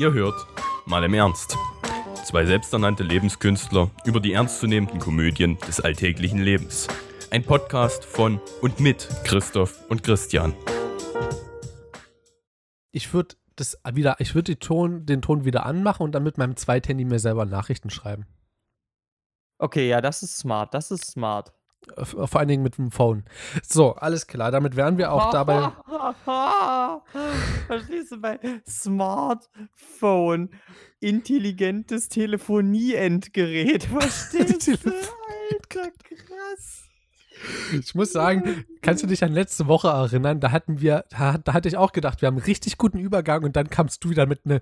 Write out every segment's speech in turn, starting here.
Ihr hört mal im Ernst. Zwei selbsternannte Lebenskünstler über die ernstzunehmenden Komödien des alltäglichen Lebens. Ein Podcast von und mit Christoph und Christian. Ich würde das wieder, ich würde Ton, den Ton wieder anmachen und dann mit meinem Zweithandy mir selber Nachrichten schreiben. Okay, ja, das ist smart. Das ist smart. Äh, Vor allen Dingen mit dem Phone. So, alles klar. Damit wären wir auch dabei. Verstehst du bei Smartphone? Intelligentes Telefonieendgerät. Verstehst du? Alter, krass. Ich muss sagen, kannst du dich an letzte Woche erinnern? Da hatten wir, da, da hatte ich auch gedacht, wir haben einen richtig guten Übergang und dann kamst du wieder mit einem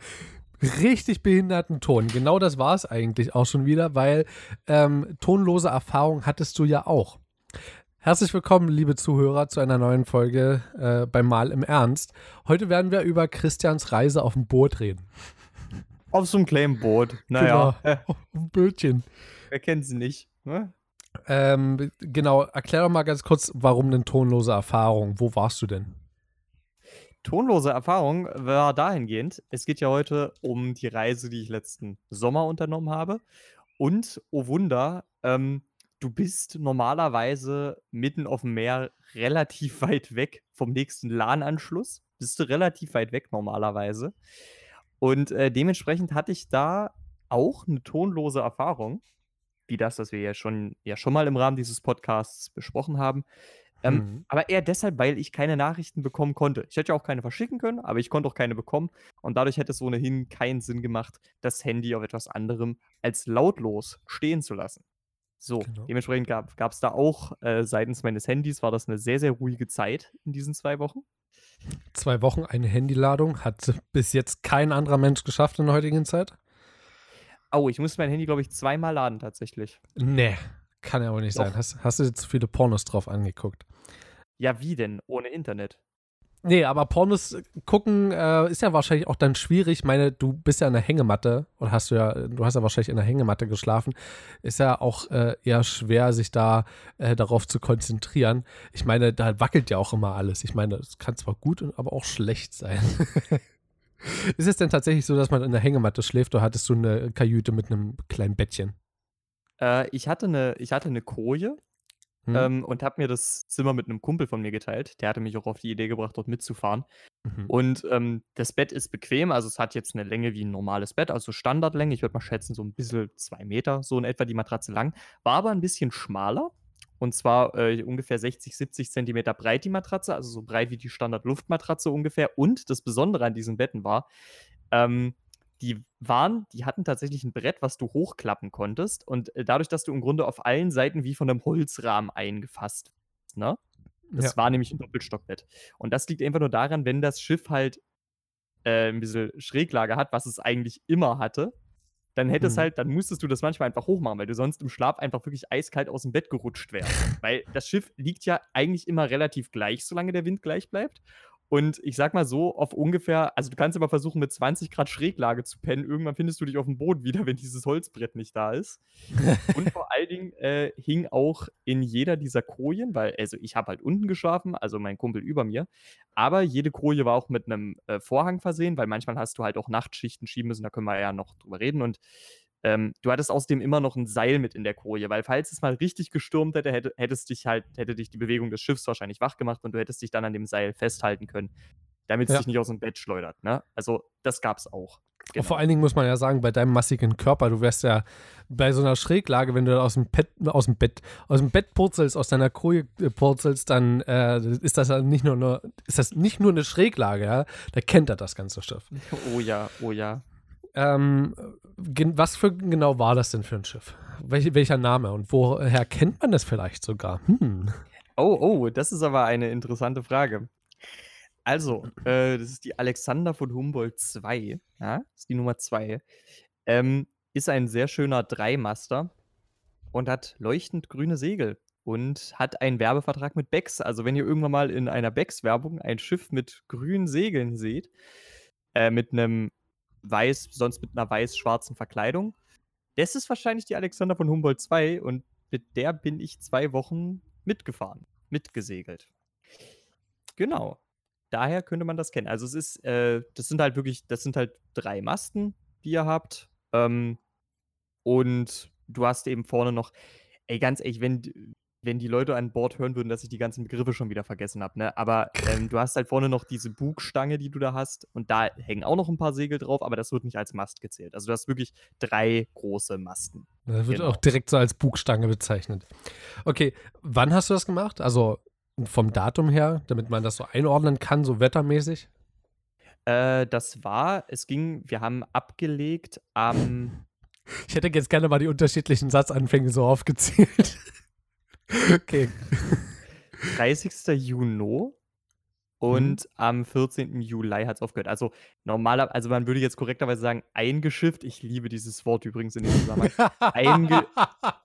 richtig behinderten Ton. Genau das war es eigentlich auch schon wieder, weil ähm, tonlose Erfahrung hattest du ja auch. Herzlich willkommen, liebe Zuhörer, zu einer neuen Folge äh, beim Mal im Ernst. Heute werden wir über Christians Reise auf dem Boot reden. Auf so einem kleinen Boot. Naja, Genau, auf dem Bötchen. wer kennt sie nicht? Ne? Ähm, genau, erklär doch mal ganz kurz, warum eine tonlose Erfahrung? Wo warst du denn? Tonlose Erfahrung war dahingehend, es geht ja heute um die Reise, die ich letzten Sommer unternommen habe. Und, oh Wunder, ähm, du bist normalerweise mitten auf dem Meer relativ weit weg vom nächsten LAN-Anschluss. Bist du relativ weit weg normalerweise. Und äh, dementsprechend hatte ich da auch eine tonlose Erfahrung, wie das, was wir ja schon, ja schon mal im Rahmen dieses Podcasts besprochen haben. Ähm, Mhm. aber eher deshalb, weil ich keine Nachrichten bekommen konnte. Ich hätte ja auch keine verschicken können, aber ich konnte auch keine bekommen. Und dadurch hätte es ohnehin keinen Sinn gemacht, das Handy auf etwas anderem als lautlos stehen zu lassen. So, Genau. dementsprechend gab es da auch äh, seitens meines Handys, war das eine sehr, sehr ruhige Zeit in diesen zwei Wochen. Zwei Wochen eine Handyladung hat bis jetzt kein anderer Mensch geschafft in der heutigen Zeit. Oh, ich musste mein Handy, glaube ich, zweimal laden tatsächlich. Nee, kann ja wohl nicht Doch. sein. Hast, hast du dir zu viele Pornos drauf angeguckt? Ja, wie denn? Ohne Internet. Nee, aber Pornos gucken äh, ist ja wahrscheinlich auch dann schwierig. Ich meine, du bist ja in der Hängematte oder hast du ja, du hast ja wahrscheinlich in der Hängematte geschlafen. Ist ja auch äh, eher schwer, sich da äh, darauf zu konzentrieren. Ich meine, da wackelt ja auch immer alles. Ich meine, es kann zwar gut, aber auch schlecht sein. ist es denn tatsächlich so, dass man in der Hängematte schläft oder hattest du eine Kajüte mit einem kleinen Bettchen? Äh, ich, hatte eine, ich hatte eine Koje Hm? ähm, und habe mir das Zimmer mit einem Kumpel von mir geteilt. Der hatte mich auch auf die Idee gebracht, dort mitzufahren. Mhm. Und ähm, das Bett ist bequem, also es hat jetzt eine Länge wie ein normales Bett, also Standardlänge. Ich würde mal schätzen, so ein bisschen zwei Meter, so in etwa die Matratze lang. War aber ein bisschen schmaler. Und zwar äh, ungefähr 60, 70 Zentimeter breit die Matratze, also so breit wie die Standard-Luftmatratze ungefähr. Und das Besondere an diesen Betten war, ähm, die waren, die hatten tatsächlich ein Brett, was du hochklappen konntest. Und äh, dadurch, dass du im Grunde auf allen Seiten wie von einem Holzrahmen eingefasst warst, ne? Das Ja. war nämlich ein Doppelstockbett. Und das liegt einfach nur daran, wenn das Schiff halt äh, ein bisschen Schräglage hat, was es eigentlich immer hatte, dann hätte es Mhm. halt, dann musstest du das manchmal einfach hochmachen, weil du sonst im Schlaf einfach wirklich eiskalt aus dem Bett gerutscht wärst. weil das Schiff liegt ja eigentlich immer relativ gleich, solange der Wind gleich bleibt. Und ich sag mal so, auf ungefähr, also du kannst immer versuchen, mit 20 Grad Schräglage zu pennen. Irgendwann findest du dich auf dem Boden wieder, wenn dieses Holzbrett nicht da ist. Und vor allen Dingen äh, hing auch in jeder dieser Kojen, weil, also ich habe halt unten geschlafen, also mein Kumpel über mir, aber jede Koje war auch mit einem äh, Vorhang versehen, weil manchmal hast du halt auch Nachtschichten schieben müssen, da können wir ja noch drüber reden. Und ähm, du hattest außerdem immer noch ein Seil mit in der Koje, weil falls es mal richtig gestürmt hätte, hätte hättest dich halt, hätte dich die Bewegung des Schiffs wahrscheinlich wach gemacht und du hättest dich dann an dem Seil festhalten können, damit es Ja. dich nicht aus dem Bett schleudert. Ne? Also das gab's auch. Und Vor allen Dingen muss man ja sagen, bei deinem massigen Körper, du wärst ja bei so einer Schräglage, wenn du aus dem Bett, aus dem Bett, aus dem Bett purzelst, aus deiner Koje äh, purzelst, dann äh, ist das ja nicht nur eine, ist das nicht nur eine Schräglage, ja? Da kennt er das ganze Schiff. Oh ja, oh ja. Ähm, was für genau war das denn für ein Schiff? Welch, welcher Name und woher kennt man das vielleicht sogar? Hm. Oh, oh, das ist aber eine interessante Frage. Also, äh, das ist die Alexander von Humboldt II. Ja, das ist die Nummer 2. Ähm, ist ein sehr schöner Dreimaster und hat leuchtend grüne Segel und hat einen Werbevertrag mit Becks. Also, wenn ihr irgendwann mal in einer Becks-Werbung ein Schiff mit grünen Segeln seht, äh, mit einem weiß, sonst mit einer weiß-schwarzen Verkleidung, das ist wahrscheinlich die Alexander von Humboldt II und mit der bin ich zwei Wochen mitgefahren, mitgesegelt. Genau. daher könnte man das kennen. Also es ist, äh, das sind halt wirklich, das sind halt drei Masten, die ihr habt. Ähm, und du hast eben vorne noch, ey, ganz ehrlich, wenn, wenn die Leute an Bord hören würden, dass ich die ganzen Begriffe schon wieder vergessen habe, ne? Aber ähm, du hast halt vorne noch diese Bugstange, die du da hast, und da hängen auch noch ein paar Segel drauf, aber das wird nicht als Mast gezählt. Also du hast wirklich drei große Masten. Das wird genau. auch direkt so als Bugstange bezeichnet. Okay, wann hast du das gemacht? Also vom Datum her, damit man das so einordnen kann, so wettermäßig? Äh, das war, es ging, wir haben abgelegt am. Ich hätte jetzt gerne mal die unterschiedlichen Satzanfänge so aufgezählt. Okay. 30. Juni und mhm. am 14. Juli hat es aufgehört. Also normaler, also man würde jetzt korrekterweise sagen, eingeschifft. Ich liebe dieses Wort übrigens in dem Zusammenhang. Einge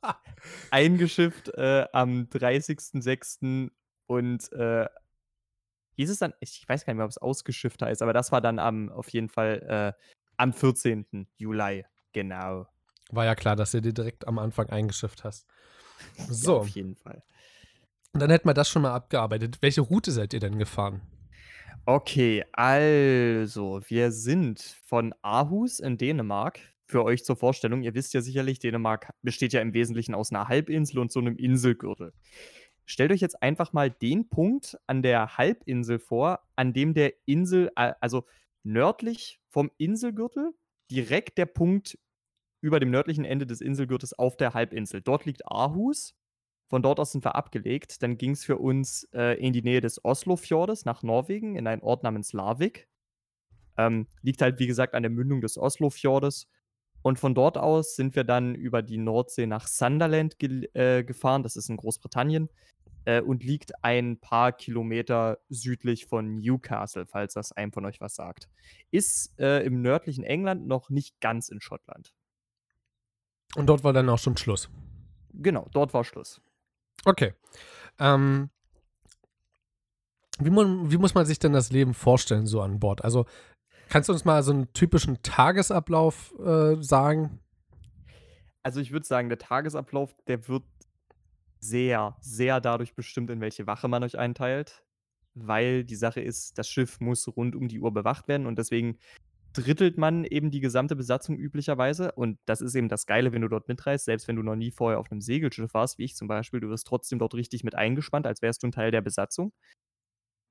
eingeschifft äh, am 30.06. und äh, hieß es dann, ich weiß gar nicht mehr, ob es ausgeschifft heißt, aber das war dann am, auf jeden Fall äh, am 14. Juli. Genau. War ja klar, dass du dir direkt am Anfang eingeschifft hast. So. Ja, auf jeden Fall. Und dann hätten wir das schon mal abgearbeitet. Welche Route seid ihr denn gefahren? Okay, also, wir sind von Aarhus in Dänemark. Für euch zur Vorstellung, ihr wisst ja sicherlich, Dänemark besteht ja im Wesentlichen aus einer Halbinsel und so einem Inselgürtel. Stellt euch jetzt einfach mal den Punkt an der Halbinsel vor, an dem der Insel, also nördlich vom Inselgürtel, direkt der Punkt über dem nördlichen Ende des Inselgürtels auf der Halbinsel. Dort liegt Aarhus. Von dort aus sind wir abgelegt. Dann ging es für uns äh, in die Nähe des Oslofjordes nach Norwegen, in einen Ort namens Larvik. Ähm, liegt halt, wie gesagt, an der Mündung des Oslofjordes. Und von dort aus sind wir dann über die Nordsee nach Sunderland ge äh, gefahren. Das ist in Großbritannien. Äh, und liegt ein paar Kilometer südlich von Newcastle, falls das einem von euch was sagt. Ist äh, im nördlichen England noch nicht ganz in Schottland. Und dort war dann auch schon Schluss. Genau, dort war Schluss. Okay. Ähm, wie, man, wie muss man sich denn das Leben vorstellen, so an Bord? Also, kannst du uns mal so einen typischen Tagesablauf äh, sagen? Also, ich würde sagen, der Tagesablauf, der wird sehr, sehr dadurch bestimmt, in welche Wache man euch einteilt. Weil die Sache ist, das Schiff muss rund um die Uhr bewacht werden und deswegen drittelt man eben die gesamte Besatzung üblicherweise. Und das ist eben das Geile, wenn du dort mitreist, selbst wenn du noch nie vorher auf einem Segelschiff warst, wie ich zum Beispiel, du wirst trotzdem dort richtig mit eingespannt, als wärst du ein Teil der Besatzung.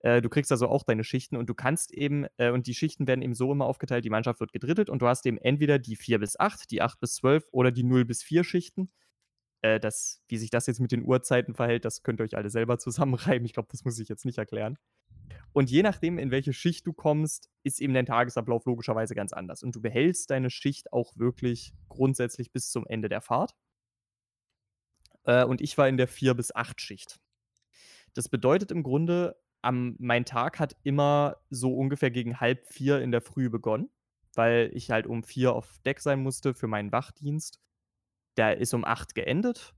Äh, du kriegst also auch deine Schichten und du kannst eben, äh, und die Schichten werden eben so immer aufgeteilt, die Mannschaft wird gedrittelt und du hast eben entweder die 4 bis 8, die 8 bis 12 oder die 0 bis 4 Schichten. Äh, das, wie sich das jetzt mit den Uhrzeiten verhält, das könnt ihr euch alle selber zusammenreiben. Ich glaube, das muss ich jetzt nicht erklären. Und je nachdem, in welche Schicht du kommst, ist eben dein Tagesablauf logischerweise ganz anders. Und du behältst deine Schicht auch wirklich grundsätzlich bis zum Ende der Fahrt. Äh, und ich war in der 4 bis 8 Schicht. Das bedeutet im Grunde, am, mein Tag hat immer so ungefähr gegen halb vier in der Früh begonnen, weil ich halt um vier auf Deck sein musste für meinen Wachdienst. Der ist um acht geendet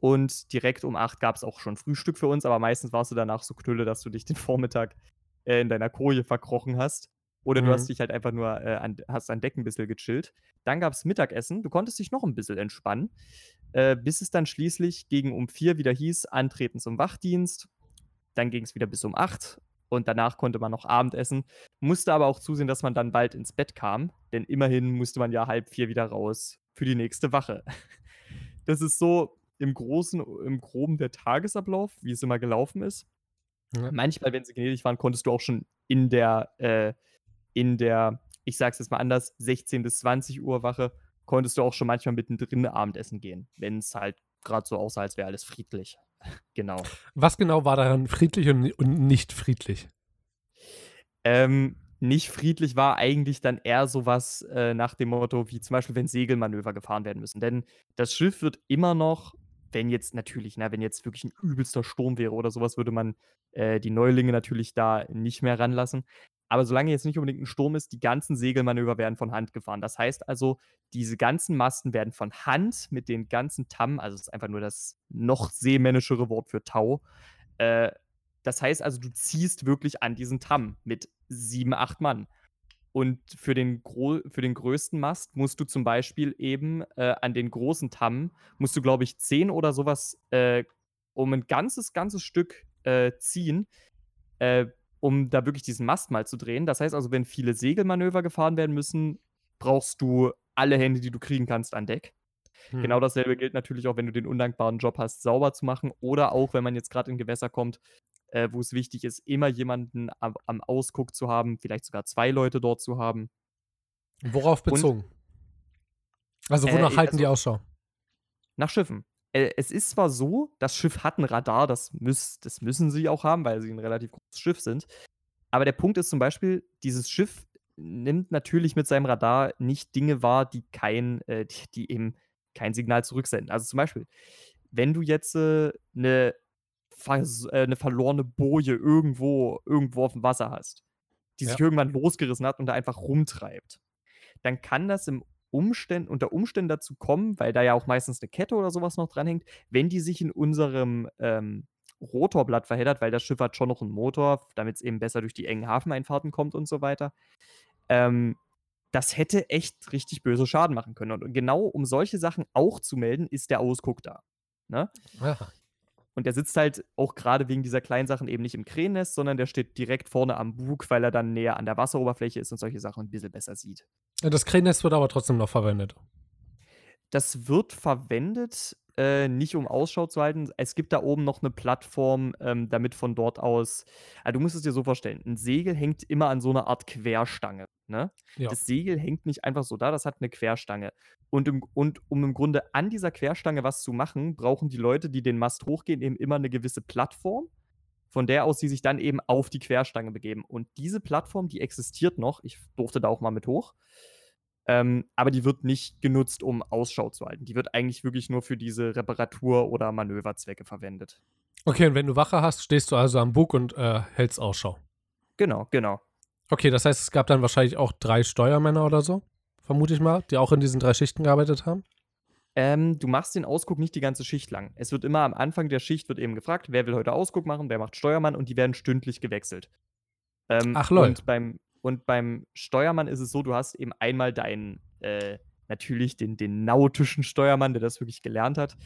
und direkt um acht gab es auch schon Frühstück für uns, aber meistens warst du danach so knülle, dass du dich den Vormittag äh, in deiner Koje verkrochen hast. Oder mhm. du hast mhm. dich halt einfach nur äh, an, hast an Deck ein bisschen gechillt. Dann gab es Mittagessen. Du konntest dich noch ein bisschen entspannen, äh, bis es dann schließlich gegen um vier wieder hieß, antreten zum Wachdienst. Dann ging es wieder bis um acht und danach konnte man noch Abendessen. Musste aber auch zusehen, dass man dann bald ins Bett kam, denn immerhin musste man ja halb vier wieder raus für die nächste Wache. Das ist so im Großen, im Groben der Tagesablauf, wie es immer gelaufen ist. Ja. Manchmal, wenn sie gnädig waren, konntest du auch schon in der, äh, in der, ich sag's jetzt mal anders, 16 bis 20 Uhr Wache, konntest du auch schon manchmal mittendrin Abendessen gehen, wenn es halt gerade so aussah, als wäre alles friedlich. genau. Was genau war daran friedlich und, und nicht friedlich? Ähm, nicht friedlich war eigentlich dann eher sowas äh, nach dem Motto, wie zum Beispiel, wenn Segelmanöver gefahren werden müssen. Denn das Schiff wird immer noch wenn jetzt natürlich, ne, wenn jetzt wirklich ein übelster Sturm wäre oder sowas, würde man äh, die Neulinge natürlich da nicht mehr ranlassen. Aber solange jetzt nicht unbedingt ein Sturm ist, die ganzen Segelmanöver werden von Hand gefahren. Das heißt also, diese ganzen Masten werden von Hand mit den ganzen Tam, also das ist einfach nur das noch seemännischere Wort für Tau. Äh, das heißt also, du ziehst wirklich an diesen Tam mit sieben, acht Mann. Und für den, für den größten Mast musst du zum Beispiel eben äh, an den großen Tammen, musst du, glaube ich, zehn oder sowas äh, um ein ganzes, ganzes Stück äh, ziehen, äh, um da wirklich diesen Mast mal zu drehen. Das heißt also, wenn viele Segelmanöver gefahren werden müssen, brauchst du alle Hände, die du kriegen kannst, an Deck. Hm. Genau dasselbe gilt natürlich auch, wenn du den undankbaren Job hast, sauber zu machen oder auch, wenn man jetzt gerade in Gewässer kommt, äh, wo es wichtig ist, immer jemanden am, am, Ausguck zu haben, vielleicht sogar zwei Leute dort zu haben. Worauf bezogen? Und, also wonach äh, halten also, die Ausschau? Nach Schiffen. Äh, es ist zwar so, das Schiff hat ein Radar, das, müß, das müssen sie auch haben, weil sie ein relativ großes Schiff sind. Aber der Punkt ist zum Beispiel, dieses Schiff nimmt natürlich mit seinem Radar nicht Dinge wahr, die kein, äh, die, die, eben kein Signal zurücksenden. Also zum Beispiel, wenn du jetzt äh, eine, äh, eine verlorene Boje irgendwo, irgendwo auf dem Wasser hast, die ja. sich irgendwann losgerissen hat und da einfach rumtreibt, dann kann das im Umständen, unter Umständen dazu kommen, weil da ja auch meistens eine Kette oder sowas noch dranhängt, wenn die sich in unserem ähm, Rotorblatt verheddert, weil das Schiff hat schon noch einen Motor, damit es eben besser durch die engen Hafeneinfahrten kommt und so weiter. Ähm, das hätte echt richtig böse Schaden machen können. Und genau um solche Sachen auch zu melden, ist der Ausguck da. Ne? Und der sitzt halt auch gerade wegen dieser kleinen Sachen eben nicht im Krähennest, sondern der steht direkt vorne am Bug, weil er dann näher an der Wasseroberfläche ist und solche Sachen ein bisschen besser sieht. Das Krähennest wird aber trotzdem noch verwendet. Das wird verwendet, äh, nicht um Ausschau zu halten. Es gibt da oben noch eine Plattform, ähm, damit von dort aus. Also du musst es dir so vorstellen: Ein Segel hängt immer an so einer Art Querstange. Ne? Ja. Das Segel hängt nicht einfach so da, das hat eine Querstange. Und, im, und um im Grunde an dieser Querstange was zu machen, brauchen die Leute, die den Mast hochgehen, eben immer eine gewisse Plattform, von der aus sie sich dann eben auf die Querstange begeben. Und diese Plattform, die existiert noch. Ich durfte da auch mal mit hoch. Ähm, aber die wird nicht genutzt, um Ausschau zu halten. Die wird eigentlich wirklich nur für diese Reparatur- oder Manöverzwecke verwendet. Okay, und wenn du Wache hast, stehst du also am Bug und äh, hältst Ausschau. Genau, genau. Okay, das heißt, es gab dann wahrscheinlich auch drei Steuermänner oder so, vermute ich mal, die auch in diesen drei Schichten gearbeitet haben. Ähm, du machst den Ausguck nicht die ganze Schicht lang. Es wird immer am Anfang der Schicht wird eben gefragt, wer will heute Ausguck machen, wer macht Steuermann und die werden stündlich gewechselt. Ähm, Ach Leute. Und beim, und beim Steuermann ist es so, du hast eben einmal deinen, äh, natürlich den, den nautischen Steuermann, der das wirklich gelernt hat,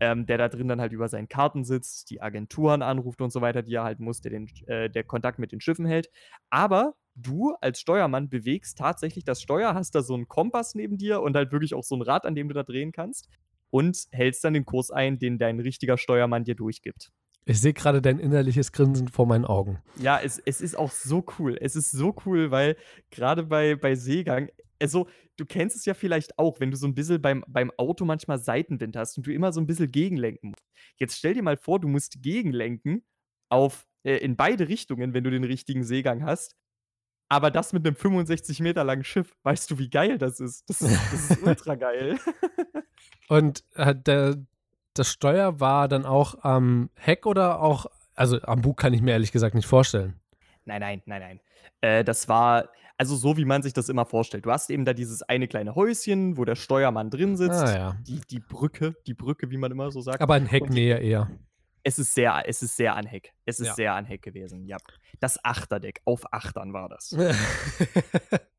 ähm, der da drin dann halt über seinen Karten sitzt, die Agenturen anruft und so weiter, die er halt muss, der den äh, der Kontakt mit den Schiffen hält. Aber du als Steuermann bewegst tatsächlich das Steuer, hast da so einen Kompass neben dir und halt wirklich auch so ein Rad, an dem du da drehen kannst und hältst dann den Kurs ein, den dein richtiger Steuermann dir durchgibt. Ich sehe gerade dein innerliches Grinsen vor meinen Augen. Ja, es, es ist auch so cool. Es ist so cool, weil gerade bei, bei Seegang, also du kennst es ja vielleicht auch, wenn du so ein bisschen beim, beim Auto manchmal Seitenwind hast und du immer so ein bisschen gegenlenken musst. Jetzt stell dir mal vor, du musst gegenlenken auf, äh, in beide Richtungen, wenn du den richtigen Seegang hast. Aber das mit einem 65 Meter langen Schiff, weißt du, wie geil das ist? Das ist, das ist ultra geil. Und äh, der, das Steuer war dann auch am Heck oder auch, also am Bug kann ich mir ehrlich gesagt nicht vorstellen. Nein, nein, nein, nein. Äh, das war, also so wie man sich das immer vorstellt. Du hast eben da dieses eine kleine Häuschen, wo der Steuermann drin sitzt. Ah, ja. die, die Brücke, die Brücke, wie man immer so sagt. Aber ein Hecknähe eher. Es ist sehr, es ist sehr an Heck. Es ist ja. sehr an Heck gewesen, ja. Das Achterdeck, auf Achtern war das.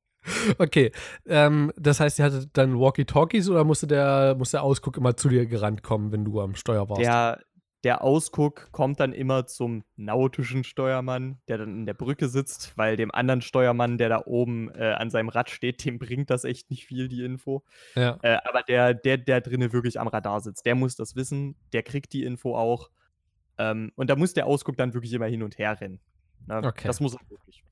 Okay, ähm, das heißt, ihr hattet dann Walkie-Talkies oder musste der, musste der Ausguck immer zu dir gerannt kommen, wenn du am Steuer warst? Der, der Ausguck kommt dann immer zum nautischen Steuermann, der dann in der Brücke sitzt, weil dem anderen Steuermann, der da oben äh, an seinem Rad steht, dem bringt das echt nicht viel, die Info. Ja. Äh, aber der, der, der drinnen wirklich am Radar sitzt, der muss das wissen, der kriegt die Info auch. Ähm, und da muss der Ausguck dann wirklich immer hin und her rennen. Na, okay. Das muss er wirklich.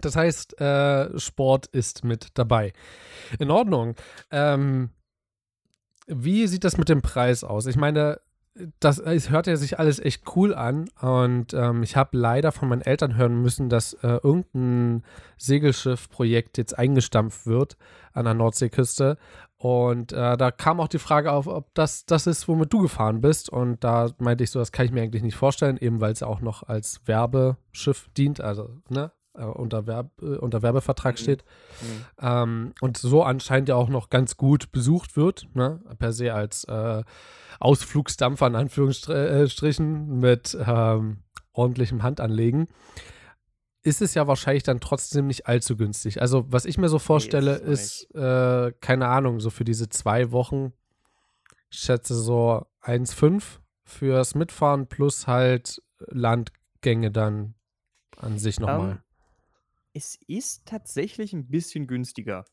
Das heißt, äh, Sport ist mit dabei. In Ordnung. Ähm, wie sieht das mit dem Preis aus? Ich meine, das es hört ja sich alles echt cool an und ähm, ich habe leider von meinen Eltern hören müssen, dass äh, irgendein Segelschiff-Projekt jetzt eingestampft wird an der Nordseeküste und äh, da kam auch die Frage auf, ob das das ist, womit du gefahren bist. Und da meinte ich so, das kann ich mir eigentlich nicht vorstellen, eben weil es ja auch noch als Werbeschiff dient, also ne, äh, unter, Werb, äh, unter Werbevertrag mhm. steht. Mhm. Ähm, und so anscheinend ja auch noch ganz gut besucht wird, ne, per se als äh, Ausflugsdampfer in Anführungsstrichen mit ähm, ordentlichem Handanlegen ist es ja wahrscheinlich dann trotzdem nicht allzu günstig. Also, was ich mir so vorstelle, nee, ist, ist äh, keine Ahnung, so für diese zwei Wochen, ich schätze so 1,5 fürs Mitfahren plus halt Landgänge dann an sich nochmal? Ähm, es ist tatsächlich ein bisschen günstiger.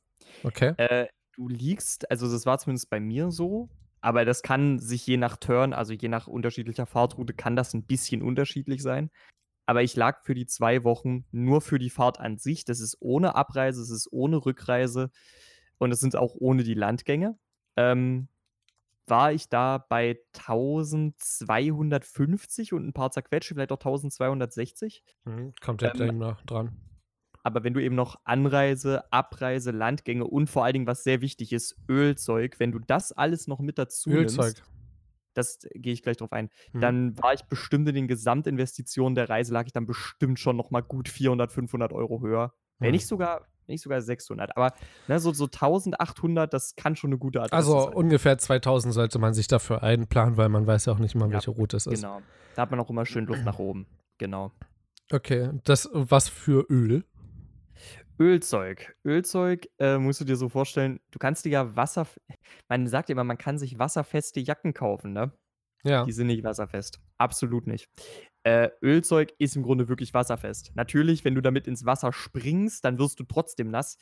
Okay. Äh, du liegst, also das war zumindest bei mir so, aber das kann sich je nach Turn, also je nach unterschiedlicher Fahrtroute, kann das ein bisschen unterschiedlich sein. Aber ich lag für die zwei Wochen nur für die Fahrt an sich. Das ist ohne Abreise, es ist ohne Rückreise und es sind auch ohne die Landgänge. Ähm, war ich da bei 1250 und ein paar zerquetsche, vielleicht auch 1260. Mhm, kommt ja Ähm, noch dran. aber wenn du eben noch Anreise, Abreise, Landgänge und vor allen Dingen, was sehr wichtig ist, Ölzeug, wenn du das alles noch mit dazu Ölzeug. nimmst, das gehe ich gleich drauf ein, Mhm. dann war ich bestimmt in den Gesamtinvestitionen der Reise, lag ich dann bestimmt schon noch mal gut 400, 500 Euro höher. Wenn Mhm. nicht sogar, wenn nicht sogar 600. Aber ne, so, so 1800, das kann schon eine gute Adresse Also sein. ungefähr 2000 sollte man sich dafür einplanen, weil man weiß ja auch nicht immer, Ja, welche Route es ist. Genau. Da hat man auch immer schön Luft nach oben. Genau. Okay, das was für Öl? Ölzeug. Ölzeug äh, musst du dir so vorstellen, du kannst dir ja Wasser. Man sagt ja immer, man kann sich wasserfeste Jacken kaufen, ne? Ja. Die sind nicht wasserfest. Absolut nicht. Äh, Ölzeug ist im Grunde wirklich wasserfest. Natürlich, wenn du damit ins Wasser springst, dann wirst du trotzdem nass.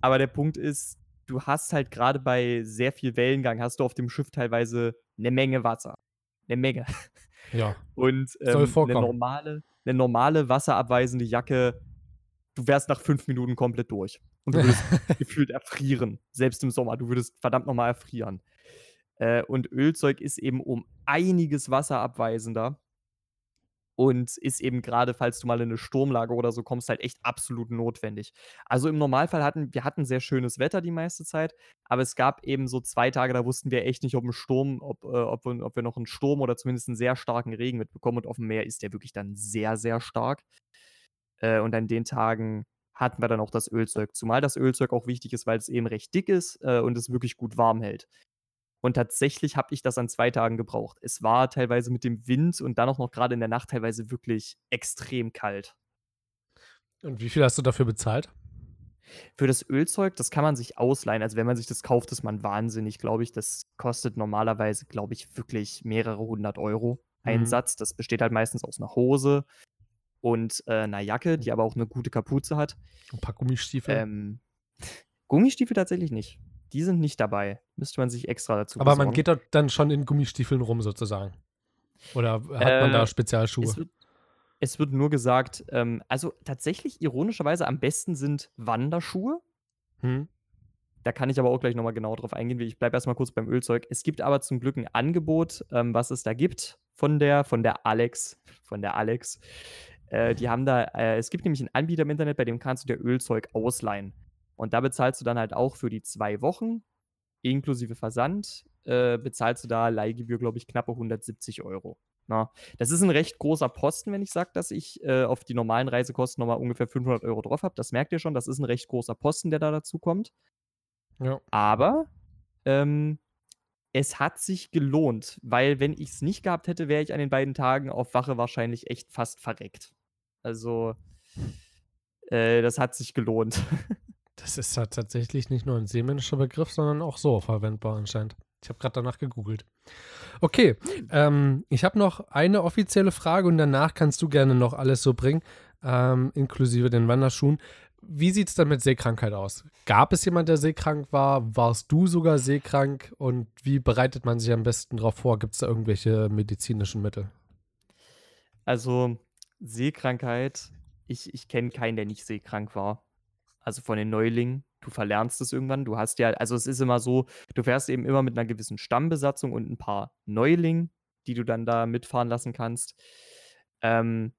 Aber der Punkt ist, du hast halt gerade bei sehr viel Wellengang, hast du auf dem Schiff teilweise eine Menge Wasser. Eine Menge. Ja. Und ähm, eine, normale, eine normale wasserabweisende Jacke, du wärst nach fünf Minuten komplett durch. Und du würdest gefühlt erfrieren. Selbst im Sommer. Du würdest verdammt nochmal erfrieren. Äh, und Ölzeug ist eben um einiges wasserabweisender. Und ist eben gerade, falls du mal in eine Sturmlage oder so kommst, halt echt absolut notwendig. Also im Normalfall hatten wir hatten sehr schönes Wetter die meiste Zeit, aber es gab eben so zwei Tage, da wussten wir echt nicht, ob ein Sturm, ob, äh, ob, wir, ob wir noch einen Sturm oder zumindest einen sehr starken Regen mitbekommen. Und auf dem Meer ist der wirklich dann sehr, sehr stark. Äh, und an den Tagen hatten wir dann auch das Ölzeug. Zumal das Ölzeug auch wichtig ist, weil es eben recht dick ist äh, und es wirklich gut warm hält. Und tatsächlich habe ich das an zwei Tagen gebraucht. Es war teilweise mit dem Wind und dann auch noch gerade in der Nacht teilweise wirklich extrem kalt. Und wie viel hast du dafür bezahlt? Für das Ölzeug, das kann man sich ausleihen. Also wenn man sich das kauft, ist man wahnsinnig, glaube ich. Das kostet normalerweise, glaube ich, wirklich mehrere hundert Euro Mhm. Einsatz. Das besteht halt meistens aus einer Hose und äh, einer Jacke, die aber auch eine gute Kapuze hat. Ein paar Gummistiefel. Ähm, Gummistiefel tatsächlich nicht. Die sind nicht dabei. Müsste man sich extra dazu Aber man besorgen. geht dort dann schon in Gummistiefeln rum sozusagen. Oder hat man Äh, da Spezialschuhe? Es wird, es wird nur gesagt, ähm, also tatsächlich ironischerweise am besten sind Wanderschuhe. Hm? Da kann ich aber auch gleich nochmal genau drauf eingehen. Ich bleibe erstmal kurz beim Ölzeug. Es gibt aber zum Glück ein Angebot, ähm, was es da gibt von der, von der Alex. Von der Alex. Äh, die haben da, äh, es gibt nämlich einen Anbieter im Internet, bei dem kannst du dir Ölzeug ausleihen. Und da bezahlst du dann halt auch für die zwei Wochen, inklusive Versand, äh, bezahlst du da Leihgebühr, glaube ich, knappe 170 Euro. Na, das ist ein recht großer Posten, wenn ich sage, dass ich äh, auf die normalen Reisekosten nochmal ungefähr 500 Euro drauf habe. Das merkt ihr schon, das ist ein recht großer Posten, der da dazu kommt. Ja. Aber ähm, es hat sich gelohnt, weil wenn ich es nicht gehabt hätte, wäre ich an den beiden Tagen auf Wache wahrscheinlich echt fast verreckt. Also, äh, das hat sich gelohnt. Das ist ja tatsächlich nicht nur ein seemännischer Begriff, sondern auch so verwendbar anscheinend. Ich habe gerade danach gegoogelt. Okay, ähm, ich habe noch eine offizielle Frage und danach kannst du gerne noch alles so bringen, ähm, inklusive den Wanderschuhen. Wie sieht es dann mit Seekrankheit aus? Gab es jemand, der seekrank war? Warst du sogar seekrank? Und wie bereitet man sich am besten darauf vor? Gibt es da irgendwelche medizinischen Mittel? Also, Seekrankheit, ich, ich kenne keinen, der nicht seekrank war. Also von den Neulingen. Du verlernst es irgendwann. Du hast ja, also es ist immer so, du fährst eben immer mit einer gewissen Stammbesatzung und ein paar Neulingen, die du dann da mitfahren lassen kannst. Ähm,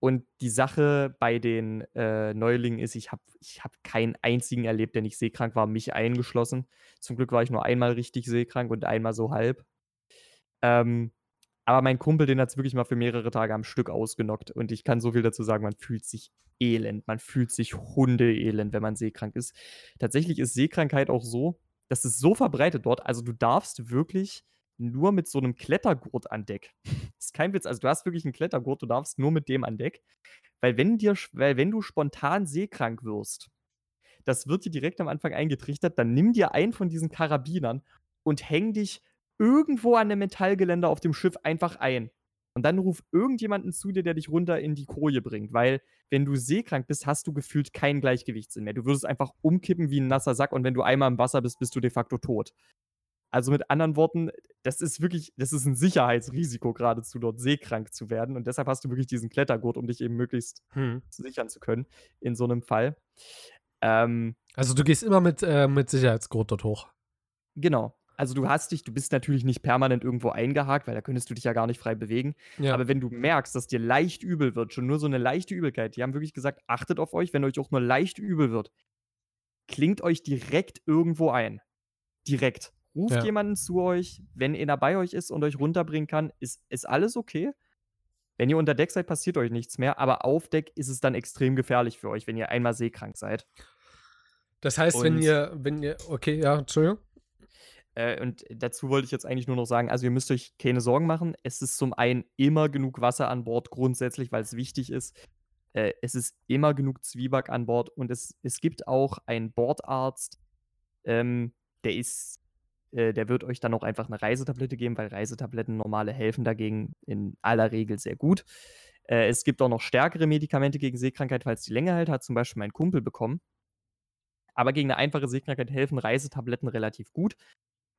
und die Sache bei den äh, Neulingen ist, ich habe ich hab keinen einzigen erlebt, der nicht seekrank war, mich eingeschlossen. Zum Glück war ich nur einmal richtig seekrank und einmal so halb. Ähm, aber mein Kumpel, den hat es wirklich mal für mehrere Tage am Stück ausgenockt. Und ich kann so viel dazu sagen, man fühlt sich elend. Man fühlt sich hundeelend, wenn man seekrank ist. Tatsächlich ist Seekrankheit auch so, das ist so verbreitet dort. Also du darfst wirklich nur mit so einem Klettergurt an Deck. Das ist kein Witz. Also du hast wirklich einen Klettergurt, du darfst nur mit dem an Deck. Weil wenn, dir, weil wenn du spontan seekrank wirst, das wird dir direkt am Anfang eingetrichtert, dann nimm dir einen von diesen Karabinern und häng dich irgendwo an dem Metallgeländer auf dem Schiff einfach ein. Und dann ruf irgendjemanden zu dir, der dich runter in die Koje bringt. Weil, wenn du seekrank bist, hast du gefühlt keinen Gleichgewichtssinn mehr. Du würdest einfach umkippen wie ein nasser Sack und wenn du einmal im Wasser bist, bist du de facto tot. Also mit anderen Worten, das ist wirklich, das ist ein Sicherheitsrisiko geradezu, dort seekrank zu werden. Und deshalb hast du wirklich diesen Klettergurt, um dich eben möglichst Hm. sichern zu können in so einem Fall. Ähm, Also du gehst immer mit, äh, mit Sicherheitsgurt dort hoch. genau. Also du hast dich, du bist natürlich nicht permanent irgendwo eingehakt, weil da könntest du dich ja gar nicht frei bewegen. Ja. Aber wenn du merkst, dass dir leicht übel wird, schon nur so eine leichte Übelkeit, die haben wirklich gesagt, achtet auf euch, wenn euch auch nur leicht übel wird, klingt euch direkt irgendwo ein. Direkt. Ruft Ja. jemanden zu euch, wenn einer bei euch ist und euch runterbringen kann, ist, ist alles okay. Wenn ihr unter Deck seid, passiert euch nichts mehr, aber auf Deck ist es dann extrem gefährlich für euch, wenn ihr einmal seekrank seid. das heißt, wenn und- ihr, wenn ihr, okay, ja, Entschuldigung. Äh, und dazu wollte ich jetzt eigentlich nur noch sagen, also ihr müsst euch keine Sorgen machen. Es ist zum einen immer genug Wasser an Bord, grundsätzlich, weil es wichtig ist. Äh, es ist immer genug Zwieback an Bord und es, es gibt auch einen Bordarzt, ähm, der ist, äh, der wird euch dann auch einfach eine Reisetablette geben, weil Reisetabletten normale helfen dagegen in aller Regel sehr gut. Äh, es gibt auch noch stärkere Medikamente gegen Seekrankheit, falls die länger hält, hat zum Beispiel mein Kumpel bekommen. Aber gegen eine einfache Seekrankheit helfen Reisetabletten relativ gut.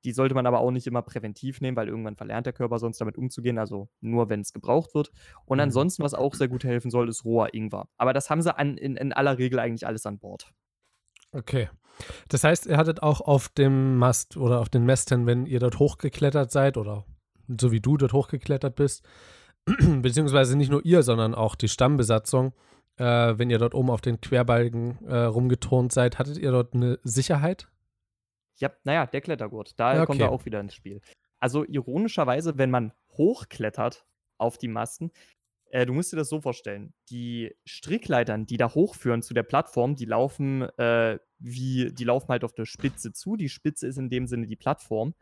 Die sollte man aber auch nicht immer präventiv nehmen, weil irgendwann verlernt der Körper sonst damit umzugehen, also nur wenn es gebraucht wird. Und Mhm. ansonsten, was auch sehr gut helfen soll, ist roher Ingwer. Aber das haben sie an, in, in aller Regel eigentlich alles an Bord. Okay. Das heißt, ihr hattet auch auf dem Mast oder auf den Mästen, wenn ihr dort hochgeklettert seid oder so wie du dort hochgeklettert bist, beziehungsweise nicht nur ihr, sondern auch die Stammbesatzung, äh, wenn ihr dort oben auf den Querbalken äh, rumgeturnt seid, hattet ihr dort eine Sicherheit? Ja, naja, der Klettergurt, da Ja, kommt er okay. auch wieder ins Spiel. Also ironischerweise, wenn man hochklettert auf die Masten, äh, du musst dir das so vorstellen, die Strickleitern, die da hochführen zu der Plattform, die laufen äh, wie, die laufen halt auf eine Spitze zu. Die Spitze ist in dem Sinne die Plattform.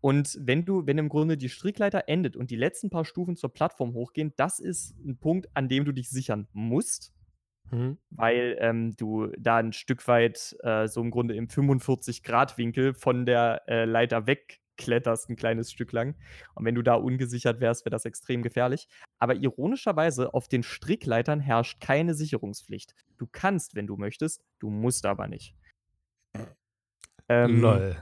Und wenn du, wenn im Grunde die Strickleiter endet und die letzten paar Stufen zur Plattform hochgehen, das ist ein Punkt, an dem du dich sichern musst Mhm. weil ähm, du da ein Stück weit äh, so im Grunde im 45-Grad-Winkel von der äh, Leiter wegkletterst, ein kleines Stück lang. Und wenn du da ungesichert wärst, wäre das extrem gefährlich. Aber ironischerweise, auf den Strickleitern herrscht keine Sicherungspflicht. Du kannst, wenn du möchtest, du musst aber nicht. Ähm, Lol.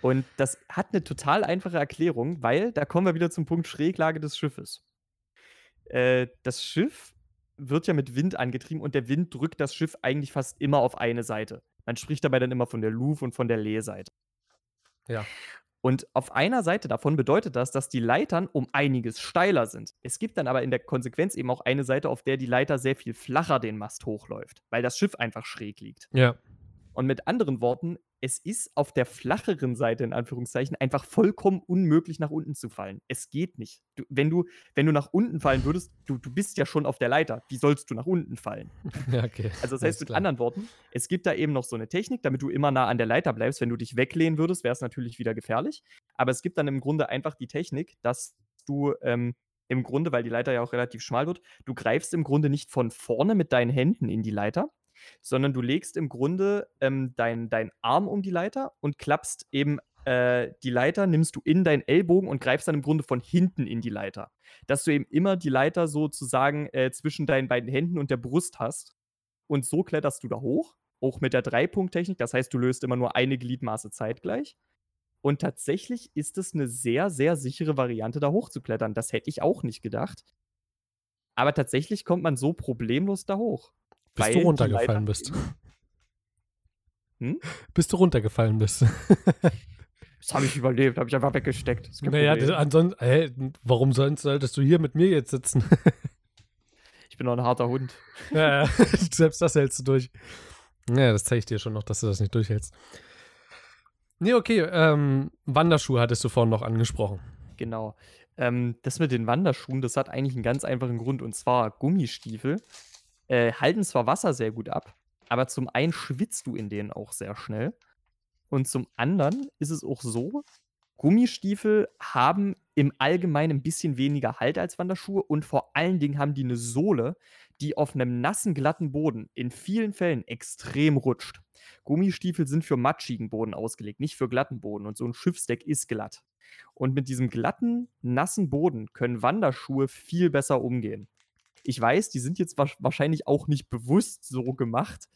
und das hat eine total einfache Erklärung, weil da kommen wir wieder zum Punkt Schräglage des Schiffes. Äh, das Schiff wird ja mit Wind angetrieben und der Wind drückt das Schiff eigentlich fast immer auf eine Seite. Man spricht dabei dann immer von der Luv und von der Lehseite. Ja. Und auf einer Seite davon bedeutet das, dass die Leitern um einiges steiler sind. Es gibt dann aber in der Konsequenz eben auch eine Seite, auf der die Leiter sehr viel flacher den Mast hochläuft, weil das Schiff einfach schräg liegt. Ja. Und mit anderen Worten, es ist auf der flacheren Seite in Anführungszeichen einfach vollkommen unmöglich nach unten zu fallen. Es geht nicht. Du, wenn, du, wenn du nach unten fallen würdest, du, du bist ja schon auf der Leiter. Wie sollst du nach unten fallen? ja, okay. Also das heißt mit anderen Worten, es gibt da eben noch so eine Technik, damit du immer nah an der Leiter bleibst. Wenn du dich weglehnen würdest, wäre es natürlich wieder gefährlich. Aber es gibt dann im Grunde einfach die Technik, dass du ähm, im Grunde, weil die Leiter ja auch relativ schmal wird, du greifst im Grunde nicht von vorne mit deinen Händen in die Leiter, sondern du legst im Grunde ähm, deinen dein Arm um die Leiter und klappst eben äh, die Leiter, nimmst du in deinen Ellbogen und greifst dann im Grunde von hinten in die Leiter. Dass du eben immer die Leiter sozusagen äh, zwischen deinen beiden Händen und der Brust hast. Und so kletterst du da hoch, auch mit der Dreipunkt-Technik. Das heißt, du löst immer nur eine Gliedmaße zeitgleich. Und tatsächlich ist es eine sehr, sehr sichere Variante, da hochzuklettern. Das hätte ich auch nicht gedacht. Aber tatsächlich kommt man so problemlos da hoch. Bis du runtergefallen bist. Hm? Bis du runtergefallen bist. Das habe ich überlebt, habe ich einfach weggesteckt. Naja, das, ansonsten, hey, warum sonst solltest du hier mit mir jetzt sitzen? ich bin doch ein harter Hund. ja, ja, selbst das hältst du durch. Ja, das zeige ich dir schon noch, dass du das nicht durchhältst. Nee, okay, ähm, Wanderschuhe hattest du vorhin noch angesprochen. Genau. Ähm, das mit den Wanderschuhen, das hat eigentlich einen ganz einfachen Grund. Und zwar Gummistiefel äh, halten zwar Wasser sehr gut ab, aber zum einen schwitzt du in denen auch sehr schnell. Und zum anderen ist es auch so, Gummistiefel haben im Allgemeinen ein bisschen weniger Halt als Wanderschuhe und vor allen Dingen haben die eine Sohle, die auf einem nassen, glatten Boden in vielen Fällen extrem rutscht. Gummistiefel sind für matschigen Boden ausgelegt, nicht für glatten Boden und so ein Schiffsdeck ist glatt. Und mit diesem glatten, nassen Boden können Wanderschuhe viel besser umgehen. Ich weiß, die sind jetzt wahrscheinlich auch nicht bewusst so gemacht,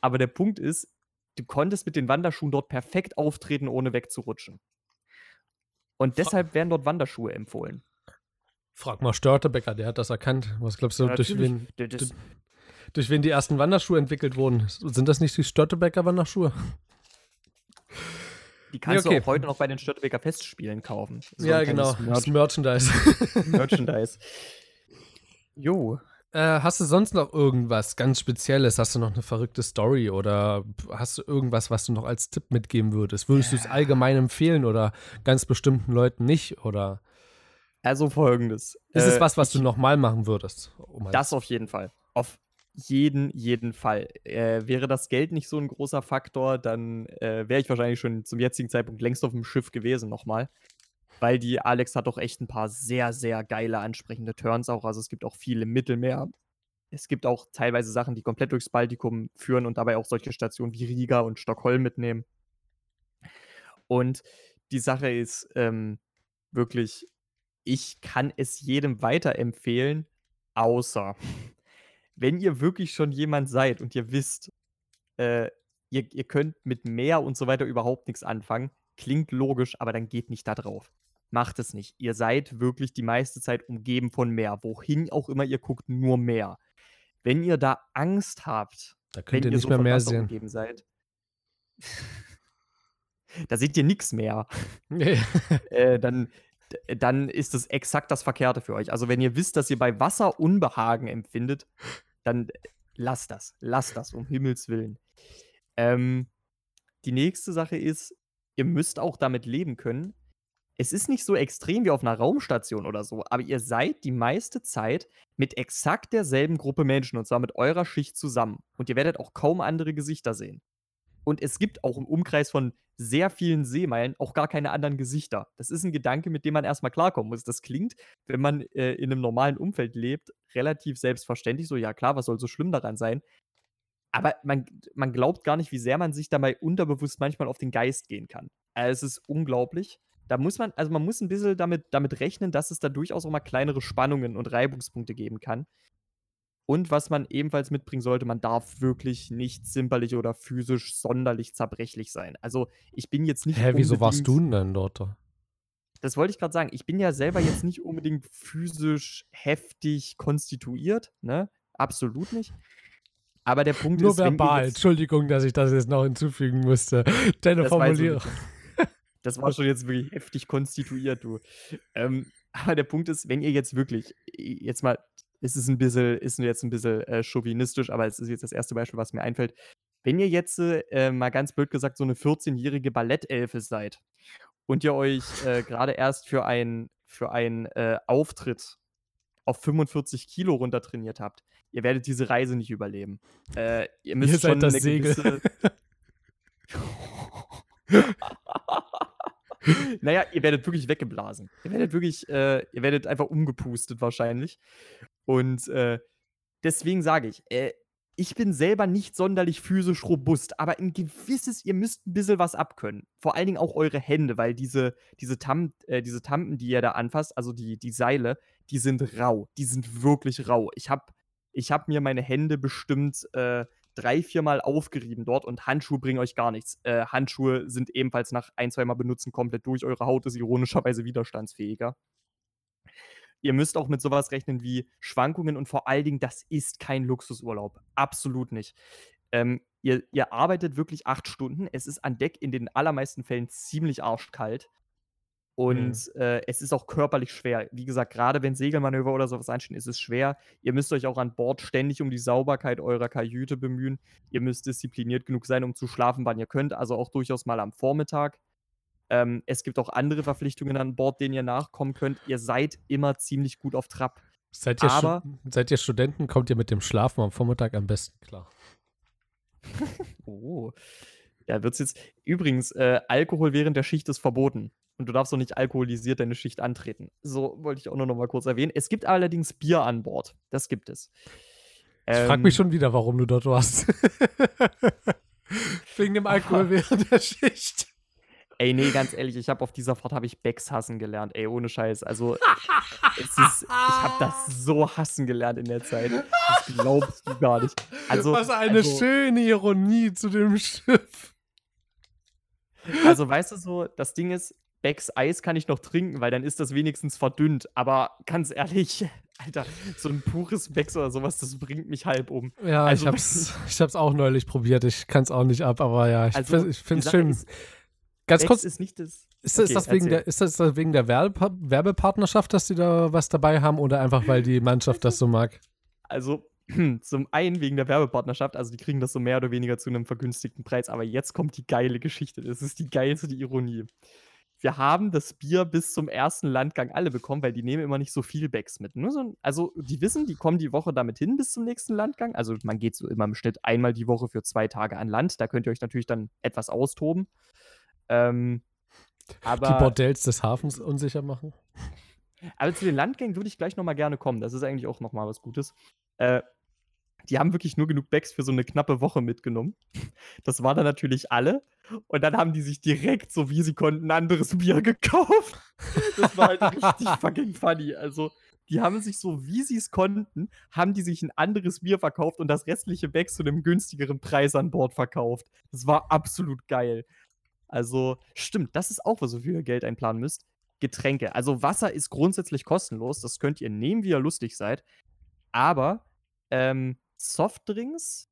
aber der Punkt ist, du konntest mit den Wanderschuhen dort perfekt auftreten, ohne wegzurutschen. Und deshalb werden dort Wanderschuhe empfohlen. Frag mal Störtebecker, der hat das erkannt. Was glaubst du, ja, durch, wen, durch, durch, wen die ersten Wanderschuhe entwickelt wurden? Sind das nicht die Störtebecker Wanderschuhe? Die kannst okay. du auch heute noch bei den Störtebeker Festspielen kaufen. So ja, genau. Merch das Merchandise. Merchandise. Jo. Äh, hast du sonst noch irgendwas ganz Spezielles? Hast du noch eine verrückte Story oder hast du irgendwas, was du noch als Tipp mitgeben würdest? Würdest du es allgemein empfehlen oder ganz bestimmten Leuten nicht? Oder? Also folgendes. Ist es äh, was, was du nochmal machen würdest? Um das auf jeden Fall. Auf jeden, jeden Fall. Äh, wäre das Geld nicht so ein großer Faktor, dann äh, wäre ich wahrscheinlich schon zum jetzigen Zeitpunkt längst auf dem Schiff gewesen nochmal. Weil die Alex hat doch echt ein paar sehr, sehr geile, ansprechende Turns auch. Also es gibt auch viele Mittelmeer. Es gibt auch teilweise Sachen, die komplett durchs Baltikum führen und dabei auch solche Stationen wie Riga und Stockholm mitnehmen. Und die Sache ist ähm, wirklich, ich kann es jedem weiterempfehlen, außer wenn ihr wirklich schon jemand seid und ihr wisst, äh, ihr, ihr könnt mit Meer und so weiter überhaupt nichts anfangen, klingt logisch, aber dann geht nicht da drauf. Macht es nicht. Ihr seid wirklich die meiste Zeit umgeben von Meer. Wohin auch immer ihr guckt, nur Meer. Wenn ihr da Angst habt, da könnt ihr nicht so mehr mehr sehen. Umgeben seid, da seht ihr nichts mehr. Nee. äh, dann, dann ist es exakt das Verkehrte für euch. Also wenn ihr wisst, dass ihr bei Wasser Unbehagen empfindet, dann lasst das. Lasst das, um Himmels Willen. Ähm, die nächste Sache ist, ihr müsst auch damit leben können. Es ist nicht so extrem wie auf einer Raumstation oder so, aber ihr seid die meiste Zeit mit exakt derselben Gruppe Menschen und zwar mit eurer Schicht zusammen. Und ihr werdet auch kaum andere Gesichter sehen. Und es gibt auch im Umkreis von sehr vielen Seemeilen auch gar keine anderen Gesichter. Das ist ein Gedanke, mit dem man erstmal klarkommen muss. Das klingt, wenn man äh, in einem normalen Umfeld lebt, relativ selbstverständlich. So, ja klar, was soll so schlimm daran sein? Aber man, man glaubt gar nicht, wie sehr man sich dabei unterbewusst manchmal auf den Geist gehen kann. Also es ist unglaublich. Da muss man, also man muss ein bisschen damit, damit rechnen, dass es da durchaus auch mal kleinere Spannungen und Reibungspunkte geben kann. Und was man ebenfalls mitbringen sollte, man darf wirklich nicht zimperlich oder physisch sonderlich zerbrechlich sein. Also ich bin jetzt nicht. Hä, wieso warst du denn dort? Das wollte ich gerade sagen. Ich bin ja selber jetzt nicht unbedingt physisch heftig konstituiert, ne? Absolut nicht. Aber der Punkt Nur ist. Nur verbal, Entschuldigung, dass ich das jetzt noch hinzufügen musste. Deine Formulierung. Das war schon jetzt wirklich heftig konstituiert, du. Ähm, aber der Punkt ist, wenn ihr jetzt wirklich, jetzt mal ist es ein bisschen, ist jetzt ein bisschen äh, chauvinistisch, aber es ist jetzt das erste Beispiel, was mir einfällt. Wenn ihr jetzt äh, mal ganz blöd gesagt so eine 14-jährige Ballettelfe seid und ihr euch äh, gerade erst für, ein, für einen äh, Auftritt auf 45 Kilo runter trainiert habt, ihr werdet diese Reise nicht überleben. Äh, ihr müsst ihr schon das eine Segel. naja, ihr werdet wirklich weggeblasen. Ihr werdet wirklich, äh, ihr werdet einfach umgepustet wahrscheinlich. Und äh, deswegen sage ich, äh, ich bin selber nicht sonderlich physisch robust, aber ein gewisses, ihr müsst ein bisschen was abkönnen. Vor allen Dingen auch eure Hände, weil diese, diese, Tam, äh, diese Tampen, die ihr da anfasst, also die, die Seile, die sind rau. Die sind wirklich rau. Ich habe ich hab mir meine Hände bestimmt äh, drei, viermal aufgerieben dort und Handschuhe bringen euch gar nichts. Äh, Handschuhe sind ebenfalls nach ein, zweimal benutzen komplett durch. Eure Haut ist ironischerweise widerstandsfähiger. Ihr müsst auch mit sowas rechnen wie Schwankungen und vor allen Dingen, das ist kein Luxusurlaub. Absolut nicht. Ähm, ihr, ihr arbeitet wirklich acht Stunden. Es ist an Deck in den allermeisten Fällen ziemlich arschkalt. Und mhm. äh, es ist auch körperlich schwer. Wie gesagt, gerade wenn Segelmanöver oder sowas anstehen, ist es schwer. Ihr müsst euch auch an Bord ständig um die Sauberkeit eurer Kajüte bemühen. Ihr müsst diszipliniert genug sein, um zu schlafen, wann ihr könnt. Also auch durchaus mal am Vormittag. Ähm, es gibt auch andere Verpflichtungen an Bord, denen ihr nachkommen könnt. Ihr seid immer ziemlich gut auf Trab. Seid ihr, Aber, seid ihr Studenten, kommt ihr mit dem Schlafen am Vormittag am besten klar. oh. Ja, wird's jetzt. Übrigens, äh, Alkohol während der Schicht ist verboten. Und du darfst auch nicht alkoholisiert deine Schicht antreten. So wollte ich auch nur noch mal kurz erwähnen. Es gibt allerdings Bier an Bord. Das gibt es. Ich ähm, frage mich schon wieder, warum du dort warst. Wegen dem Alkohol während der Schicht. Ey, nee, ganz ehrlich, ich habe auf dieser Fahrt habe ich Becks hassen gelernt. Ey, ohne Scheiß. Also, ist, ich habe das so hassen gelernt in der Zeit. Das glaubst du gar nicht. Also, Was eine also, schöne Ironie zu dem Schiff. Also, weißt du so, das Ding ist, Becks Eis kann ich noch trinken, weil dann ist das wenigstens verdünnt. Aber ganz ehrlich, Alter, so ein pures Becks oder sowas, das bringt mich halb um. Ja, Also, ich, hab's, ich hab's auch neulich probiert. Ich kann's auch nicht ab, aber ja, ich, Also, ich find's schön. Ist, Ganz Becks kurz, ist nicht das. ist, okay, das wegen der, ist das wegen der Werbe Werbepartnerschaft, dass die da was dabei haben oder einfach, weil die Mannschaft das so mag? Also zum einen wegen der Werbepartnerschaft, also die kriegen das so mehr oder weniger zu einem vergünstigten Preis, aber jetzt kommt die geile Geschichte. Das ist die geilste Ironie. Wir haben das Bier bis zum ersten Landgang alle bekommen, weil die nehmen immer nicht so viel Becks mit. Ein- also die wissen, die kommen die Woche damit hin bis zum nächsten Landgang. Also man geht so immer im Schnitt einmal die Woche für zwei Tage an Land. Da könnt ihr euch natürlich dann etwas austoben. Ähm, aber die Bordells des Hafens unsicher machen? aber zu den Landgängen würde ich gleich nochmal gerne kommen. Das ist eigentlich auch nochmal was Gutes. Äh, die haben wirklich nur genug Bags für so eine knappe Woche mitgenommen. Das war dann natürlich alle. Und dann haben die sich direkt, so wie sie konnten, ein anderes Bier gekauft. Das war halt richtig fucking funny. Also, die haben sich so, wie sie es konnten, haben die sich ein anderes Bier verkauft und das restliche Bags zu einem günstigeren Preis an Bord verkauft. Das war absolut geil. Also, stimmt, das ist auch, was ihr für Geld einplanen müsst. Getränke. Also Wasser ist grundsätzlich kostenlos. Das könnt ihr nehmen, wie ihr lustig seid. Aber ähm, Softdrinks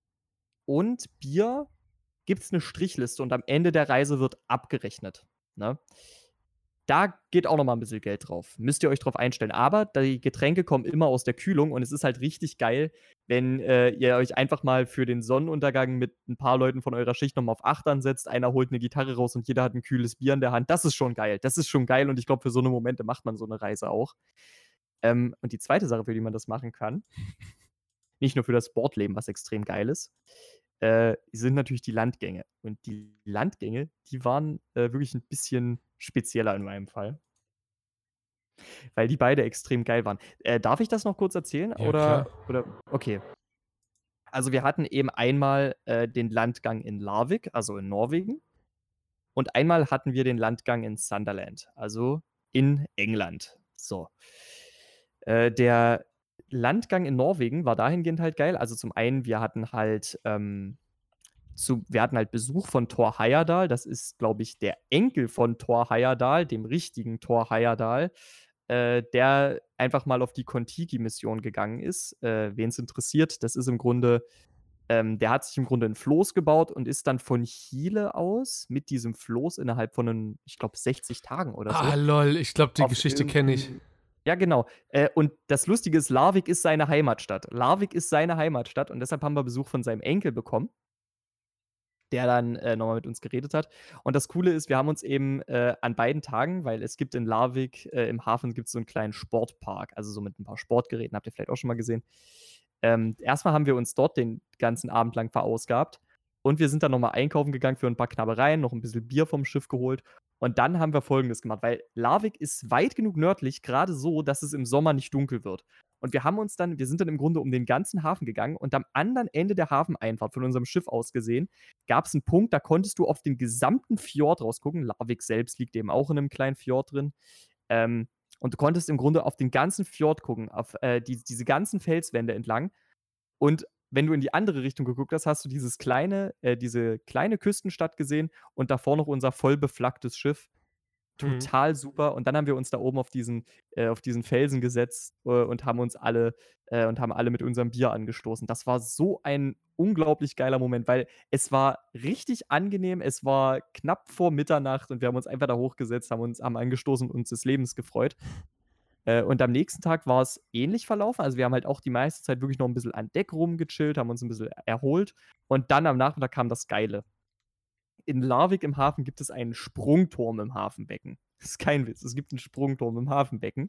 und Bier gibt es eine Strichliste und am Ende der Reise wird abgerechnet. Ne? Da geht auch noch mal ein bisschen Geld drauf. Müsst ihr euch drauf einstellen. Aber die Getränke kommen immer aus der Kühlung und es ist halt richtig geil, wenn äh, ihr euch einfach mal für den Sonnenuntergang mit ein paar Leuten von eurer Schicht nochmal auf Achtern setzt. Einer holt eine Gitarre raus und jeder hat ein kühles Bier in der Hand. Das ist schon geil. Das ist schon geil und ich glaube, für so eine Momente macht man so eine Reise auch. Ähm, und die zweite Sache, für die man das machen kann, nicht nur für das Sportleben, was extrem geil ist, äh, sind natürlich die Landgänge. Und die Landgänge, die waren äh, wirklich ein bisschen spezieller in meinem Fall. Weil die beide extrem geil waren. Äh, darf ich das noch kurz erzählen? Ja, oder, klar. oder, okay. Also wir hatten eben einmal äh, den Landgang in Larvik, also in Norwegen. Und einmal hatten wir den Landgang in Sunderland, also in England. So. Äh, der Landgang in Norwegen war dahingehend halt geil. Also zum einen, wir hatten halt ähm, zu, wir hatten halt Besuch von Thor Heyerdahl. Das ist, glaube ich, der Enkel von Thor Heyerdahl, dem richtigen Thor Heyerdahl, äh, der einfach mal auf die Kontiki-Mission gegangen ist. Äh, Wen es interessiert, das ist im Grunde, ähm, der hat sich im Grunde ein Floß gebaut und ist dann von Chile aus mit diesem Floß innerhalb von, einem, ich glaube, 60 Tagen oder so. Ah, lol, ich glaube, die Geschichte kenne ich. Ja, genau. Äh, und das Lustige ist, Larvik ist seine Heimatstadt. Larvik ist seine Heimatstadt und deshalb haben wir Besuch von seinem Enkel bekommen, der dann äh, nochmal mit uns geredet hat. Und das Coole ist, wir haben uns eben äh, an beiden Tagen, weil es gibt in Larvik äh, im Hafen gibt so einen kleinen Sportpark, also so mit ein paar Sportgeräten, habt ihr vielleicht auch schon mal gesehen. Ähm, erstmal haben wir uns dort den ganzen Abend lang verausgabt und wir sind dann nochmal einkaufen gegangen für ein paar Knabbereien, noch ein bisschen Bier vom Schiff geholt und dann haben wir Folgendes gemacht, weil Larvik ist weit genug nördlich, gerade so, dass es im Sommer nicht dunkel wird. Und wir haben uns dann, wir sind dann im Grunde um den ganzen Hafen gegangen und am anderen Ende der Hafeneinfahrt von unserem Schiff aus gesehen, gab es einen Punkt, da konntest du auf den gesamten Fjord rausgucken. Larvik selbst liegt eben auch in einem kleinen Fjord drin. Ähm, und du konntest im Grunde auf den ganzen Fjord gucken, auf äh, die, diese ganzen Felswände entlang. Und wenn du in die andere Richtung geguckt hast, hast du dieses kleine, äh, diese kleine Küstenstadt gesehen und davor noch unser voll beflaggtes Schiff. Mhm. Total super. Und dann haben wir uns da oben auf diesen, äh, auf diesen Felsen gesetzt äh, und haben uns alle äh, und haben alle mit unserem Bier angestoßen. Das war so ein unglaublich geiler Moment, weil es war richtig angenehm. Es war knapp vor Mitternacht und wir haben uns einfach da hochgesetzt, haben uns haben angestoßen und uns des Lebens gefreut. Äh, und am nächsten Tag war es ähnlich verlaufen. Also wir haben halt auch die meiste Zeit wirklich noch ein bisschen an Deck rumgechillt, haben uns ein bisschen erholt. Und dann am Nachmittag kam das Geile. In Larvik im Hafen gibt es einen Sprungturm im Hafenbecken. Das ist kein Witz. Es gibt einen Sprungturm im Hafenbecken.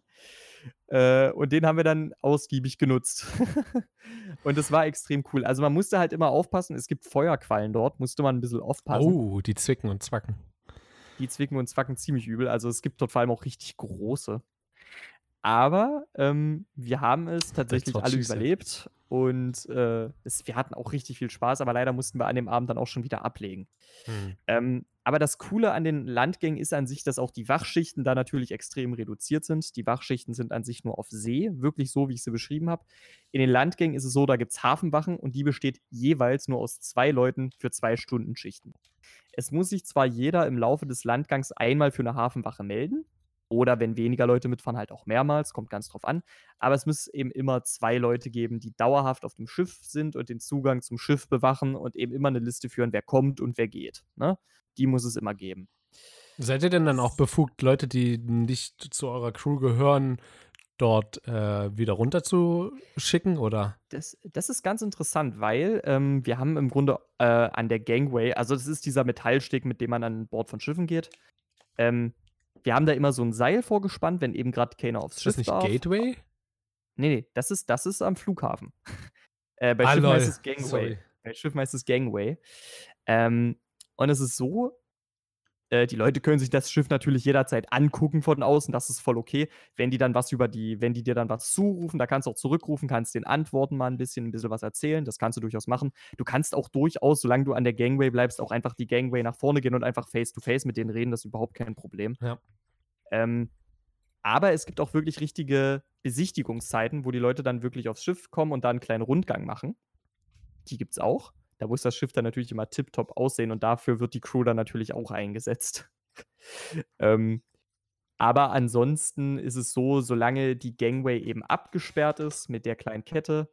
Äh, und den haben wir dann ausgiebig genutzt. und das war extrem cool. Also man musste halt immer aufpassen. Es gibt Feuerquallen dort, musste man ein bisschen aufpassen. Oh, die zwicken und zwacken. Die zwicken und zwacken ziemlich übel. Also es gibt dort vor allem auch richtig große. Aber ähm, wir haben es tatsächlich alle überlebt und äh, es, wir hatten auch richtig viel Spaß, aber leider mussten wir an dem Abend dann auch schon wieder ablegen. Hm. Ähm, aber das Coole an den Landgängen ist an sich, dass auch die Wachschichten da natürlich extrem reduziert sind. Die Wachschichten sind an sich nur auf See, wirklich so, wie ich sie beschrieben habe. In den Landgängen ist es so, da gibt es Hafenwachen und die besteht jeweils nur aus zwei Leuten für zwei Stunden Schichten. Es muss sich zwar jeder im Laufe des Landgangs einmal für eine Hafenwache melden. Oder wenn weniger Leute mitfahren, halt auch mehrmals, kommt ganz drauf an. Aber es muss eben immer zwei Leute geben, die dauerhaft auf dem Schiff sind und den Zugang zum Schiff bewachen und eben immer eine Liste führen, wer kommt und wer geht. Ne? Die muss es immer geben. Seid ihr denn dann auch befugt, Leute, die nicht zu eurer Crew gehören, dort äh, wieder runterzuschicken oder? Das, das ist ganz interessant, weil ähm, wir haben im Grunde äh, an der Gangway, also das ist dieser Metallsteg, mit dem man an Bord von Schiffen geht. Ähm, wir haben da immer so ein Seil vorgespannt, wenn eben gerade keiner aufs Ist das Schiff nicht. Gateway? Nee, nee, das ist, das ist am Flughafen. äh, bei Ah, Schiffen heißt es Gangway. Sorry. Bei Schiffen heißt es Gangway. Ähm, und es ist so, äh, die Leute können sich das Schiff natürlich jederzeit angucken von außen, das ist voll okay. Wenn die dann was über die, wenn die dir dann was zurufen, da kannst du auch zurückrufen, kannst den antworten mal ein bisschen, ein bisschen was erzählen, das kannst du durchaus machen. Du kannst auch durchaus, solange du an der Gangway bleibst, auch einfach die Gangway nach vorne gehen und einfach face to face mit denen reden, das ist überhaupt kein Problem. Ja. Ähm, aber es gibt auch wirklich richtige Besichtigungszeiten, wo die Leute dann wirklich aufs Schiff kommen und da einen kleinen Rundgang machen. Die gibt's auch. Da muss das Schiff dann natürlich immer tiptop aussehen und dafür wird die Crew dann natürlich auch eingesetzt. ähm, aber ansonsten ist es so, solange die Gangway eben abgesperrt ist mit der kleinen Kette,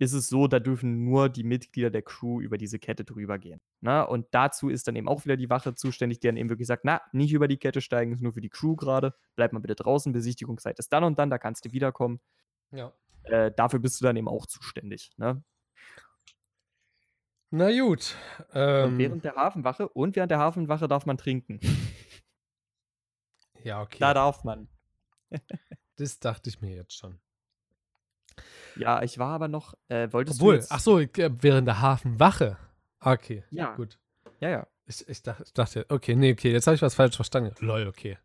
ist es so, da dürfen nur die Mitglieder der Crew über diese Kette drüber gehen. Na, und dazu ist dann eben auch wieder die Wache zuständig, die dann eben wirklich sagt, na, nicht über die Kette steigen, ist nur für die Crew gerade, bleib mal bitte draußen, Besichtigungszeit ist dann und dann, da kannst du wiederkommen. Ja. Äh, dafür bist du dann eben auch zuständig. Ne? Na gut. Ähm, während der Hafenwache und während der Hafenwache darf man trinken. ja, okay. Da darf man. das dachte ich mir jetzt schon. Ja, ich war aber noch, äh, wolltest Obwohl, du jetzt, ach so, äh, während der Hafenwache. Okay, Ja. gut. Ja, ja. Ich, ich, dachte, ich dachte, okay, nee, okay, jetzt habe ich was falsch verstanden. Lol, okay.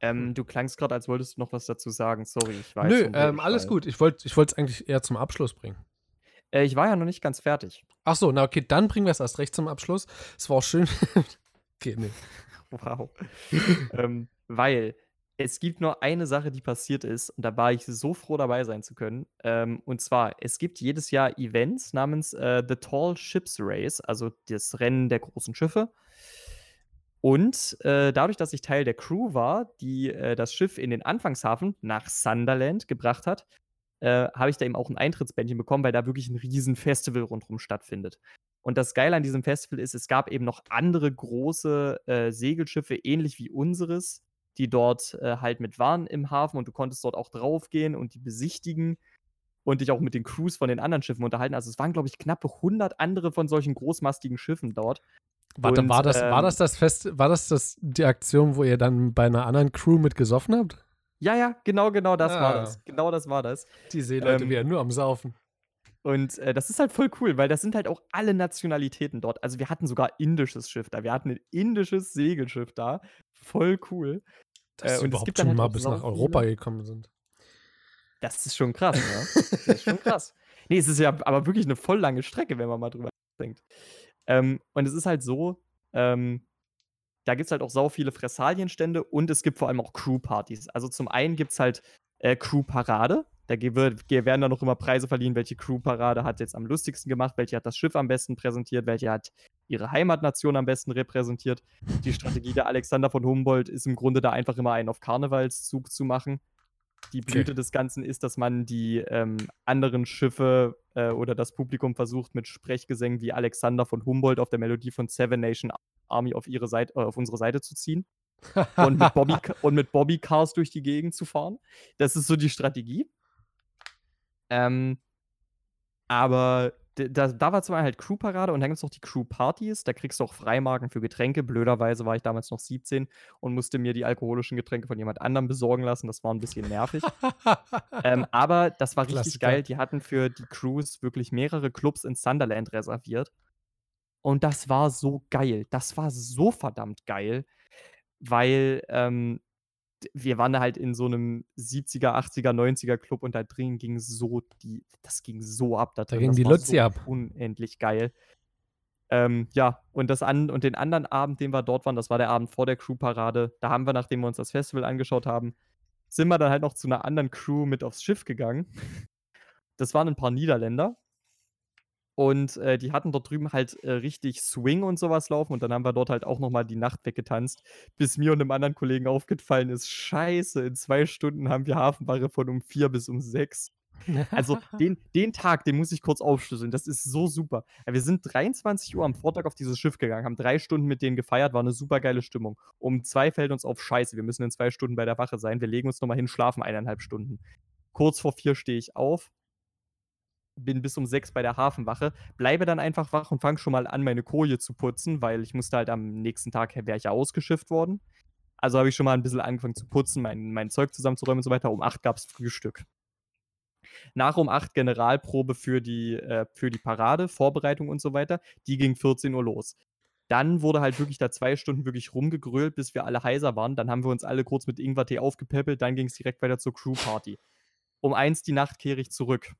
Ähm, du klangst gerade, als wolltest du noch was dazu sagen. Sorry, ich weiß. Nö, ähm, alles gut. Ich wollte ich es eigentlich eher zum Abschluss bringen. Äh, ich war ja noch nicht ganz fertig. Ach so, na okay, dann bringen wir es erst recht zum Abschluss. Es war auch schön. okay, nee. Wow. ähm, weil es gibt nur eine Sache, die passiert ist, und da war ich so froh, dabei sein zu können. Ähm, und zwar, es gibt jedes Jahr Events namens äh, The Tall Ships Race, also das Rennen der großen Schiffe. Und äh, dadurch, dass ich Teil der Crew war, die äh, das Schiff in den Anfangshafen nach Sunderland gebracht hat, äh, habe ich da eben auch ein Eintrittsbändchen bekommen, weil da wirklich ein riesen Festival rundherum stattfindet. Und das Geile an diesem Festival ist, es gab eben noch andere große äh, Segelschiffe, ähnlich wie unseres, die dort äh, halt mit waren im Hafen und du konntest dort auch draufgehen und die besichtigen und dich auch mit den Crews von den anderen Schiffen unterhalten. Also es waren, glaube ich, knappe 100 andere von solchen großmastigen Schiffen dort. Warte, Und, war das, war ähm, das das Fest, war das, das die Aktion, wo ihr dann bei einer anderen Crew mit gesoffen habt? Ja, ja, genau, genau das war Ah. das. Genau das war das. Die Seeleute Ähm, wieder nur am Saufen. Und äh, das ist halt voll cool, weil das sind halt auch alle Nationalitäten dort. Also wir hatten sogar indisches Schiff da. Wir hatten ein indisches Segelschiff da. Voll cool. Dass äh, und es überhaupt gibt dann schon halt mal bis nach Europa viele- gekommen sind. Das ist schon krass, ne? Das ist schon krass. Nee, es ist ja aber wirklich eine voll lange Strecke, wenn man mal drüber denkt. Ähm, und es ist halt so, ähm, da gibt es halt auch sau viele Fressalienstände und es gibt vor allem auch Crew-Partys. Also zum einen gibt es halt äh, Crew-Parade. Da wird- werden dann noch immer Preise verliehen, welche Crew-Parade hat jetzt am lustigsten gemacht, welche hat das Schiff am besten präsentiert, welche hat ihre Heimatnation am besten repräsentiert. Die Strategie der Alexander von Humboldt ist im Grunde da einfach immer einen auf Karnevalszug zu machen. Die Okay. Blüte des Ganzen ist, dass man die ähm, anderen Schiffe äh, oder das Publikum versucht, mit Sprechgesängen wie Alexander von Humboldt auf der Melodie von Seven Nation Army auf, ihre Seite, äh, auf unsere Seite zu ziehen und mit, Bobby, und mit Bobbycars durch die Gegend zu fahren. Das ist so die Strategie. Ähm, aber da, da war zwar halt Crew-Parade und dann gibt es noch die Crew-Partys. Da kriegst du auch Freimarken für Getränke. Blöderweise war ich damals noch 17 und musste mir die alkoholischen Getränke von jemand anderem besorgen lassen. Das war ein bisschen nervig. ähm, aber das war richtig Klassiker. geil. Die hatten für die Crews wirklich mehrere Clubs in Sunderland reserviert. Und das war so geil. Das war so verdammt geil, weil ähm, wir waren halt in so einem 70er, 80er, 90er Club und da drin ging so die, das ging so ab. Da, Da drin. ging die Luzi so ab. Unendlich geil. Ähm, ja, und, das an, und den anderen Abend, den wir dort waren, das war der Abend vor der Crew-Parade. Da haben wir, nachdem wir uns das Festival angeschaut haben, sind wir dann halt noch zu einer anderen Crew mit aufs Schiff gegangen. Das waren ein paar Niederländer. Und äh, die hatten dort drüben halt äh, richtig Swing und sowas laufen. Und dann haben wir dort halt auch nochmal die Nacht weggetanzt, bis mir und einem anderen Kollegen aufgefallen ist: Scheiße, in zwei Stunden haben wir Hafenwache von um vier bis um sechs. Also den, den Tag, den muss ich kurz aufschlüsseln. Das ist so super. Ja, wir sind 23 Uhr am Vortag auf dieses Schiff gegangen, haben drei Stunden mit denen gefeiert, war eine super geile Stimmung. Um zwei fällt uns auf Scheiße. Wir müssen in zwei Stunden bei der Wache sein. Wir legen uns nochmal hin, schlafen eineinhalb Stunden. Kurz vor vier stehe ich auf, bin bis um sechs bei der Hafenwache, bleibe dann einfach wach und fange schon mal an, meine Koje zu putzen, weil ich musste halt am nächsten Tag, wäre ich ja ausgeschifft worden. Also habe ich schon mal ein bisschen angefangen zu putzen, mein, mein Zeug zusammenzuräumen und so weiter. Um acht gab es Frühstück. Nach um 8 Generalprobe für die, äh, für die Parade, Vorbereitung und so weiter. Die ging 14 Uhr los. Dann wurde halt wirklich da zwei Stunden wirklich rumgegrölt, bis wir alle heiser waren. Dann haben wir uns alle kurz mit Ingwertee aufgepäppelt. Dann ging es direkt weiter zur Crew-Party. Um eins die Nacht kehre ich zurück.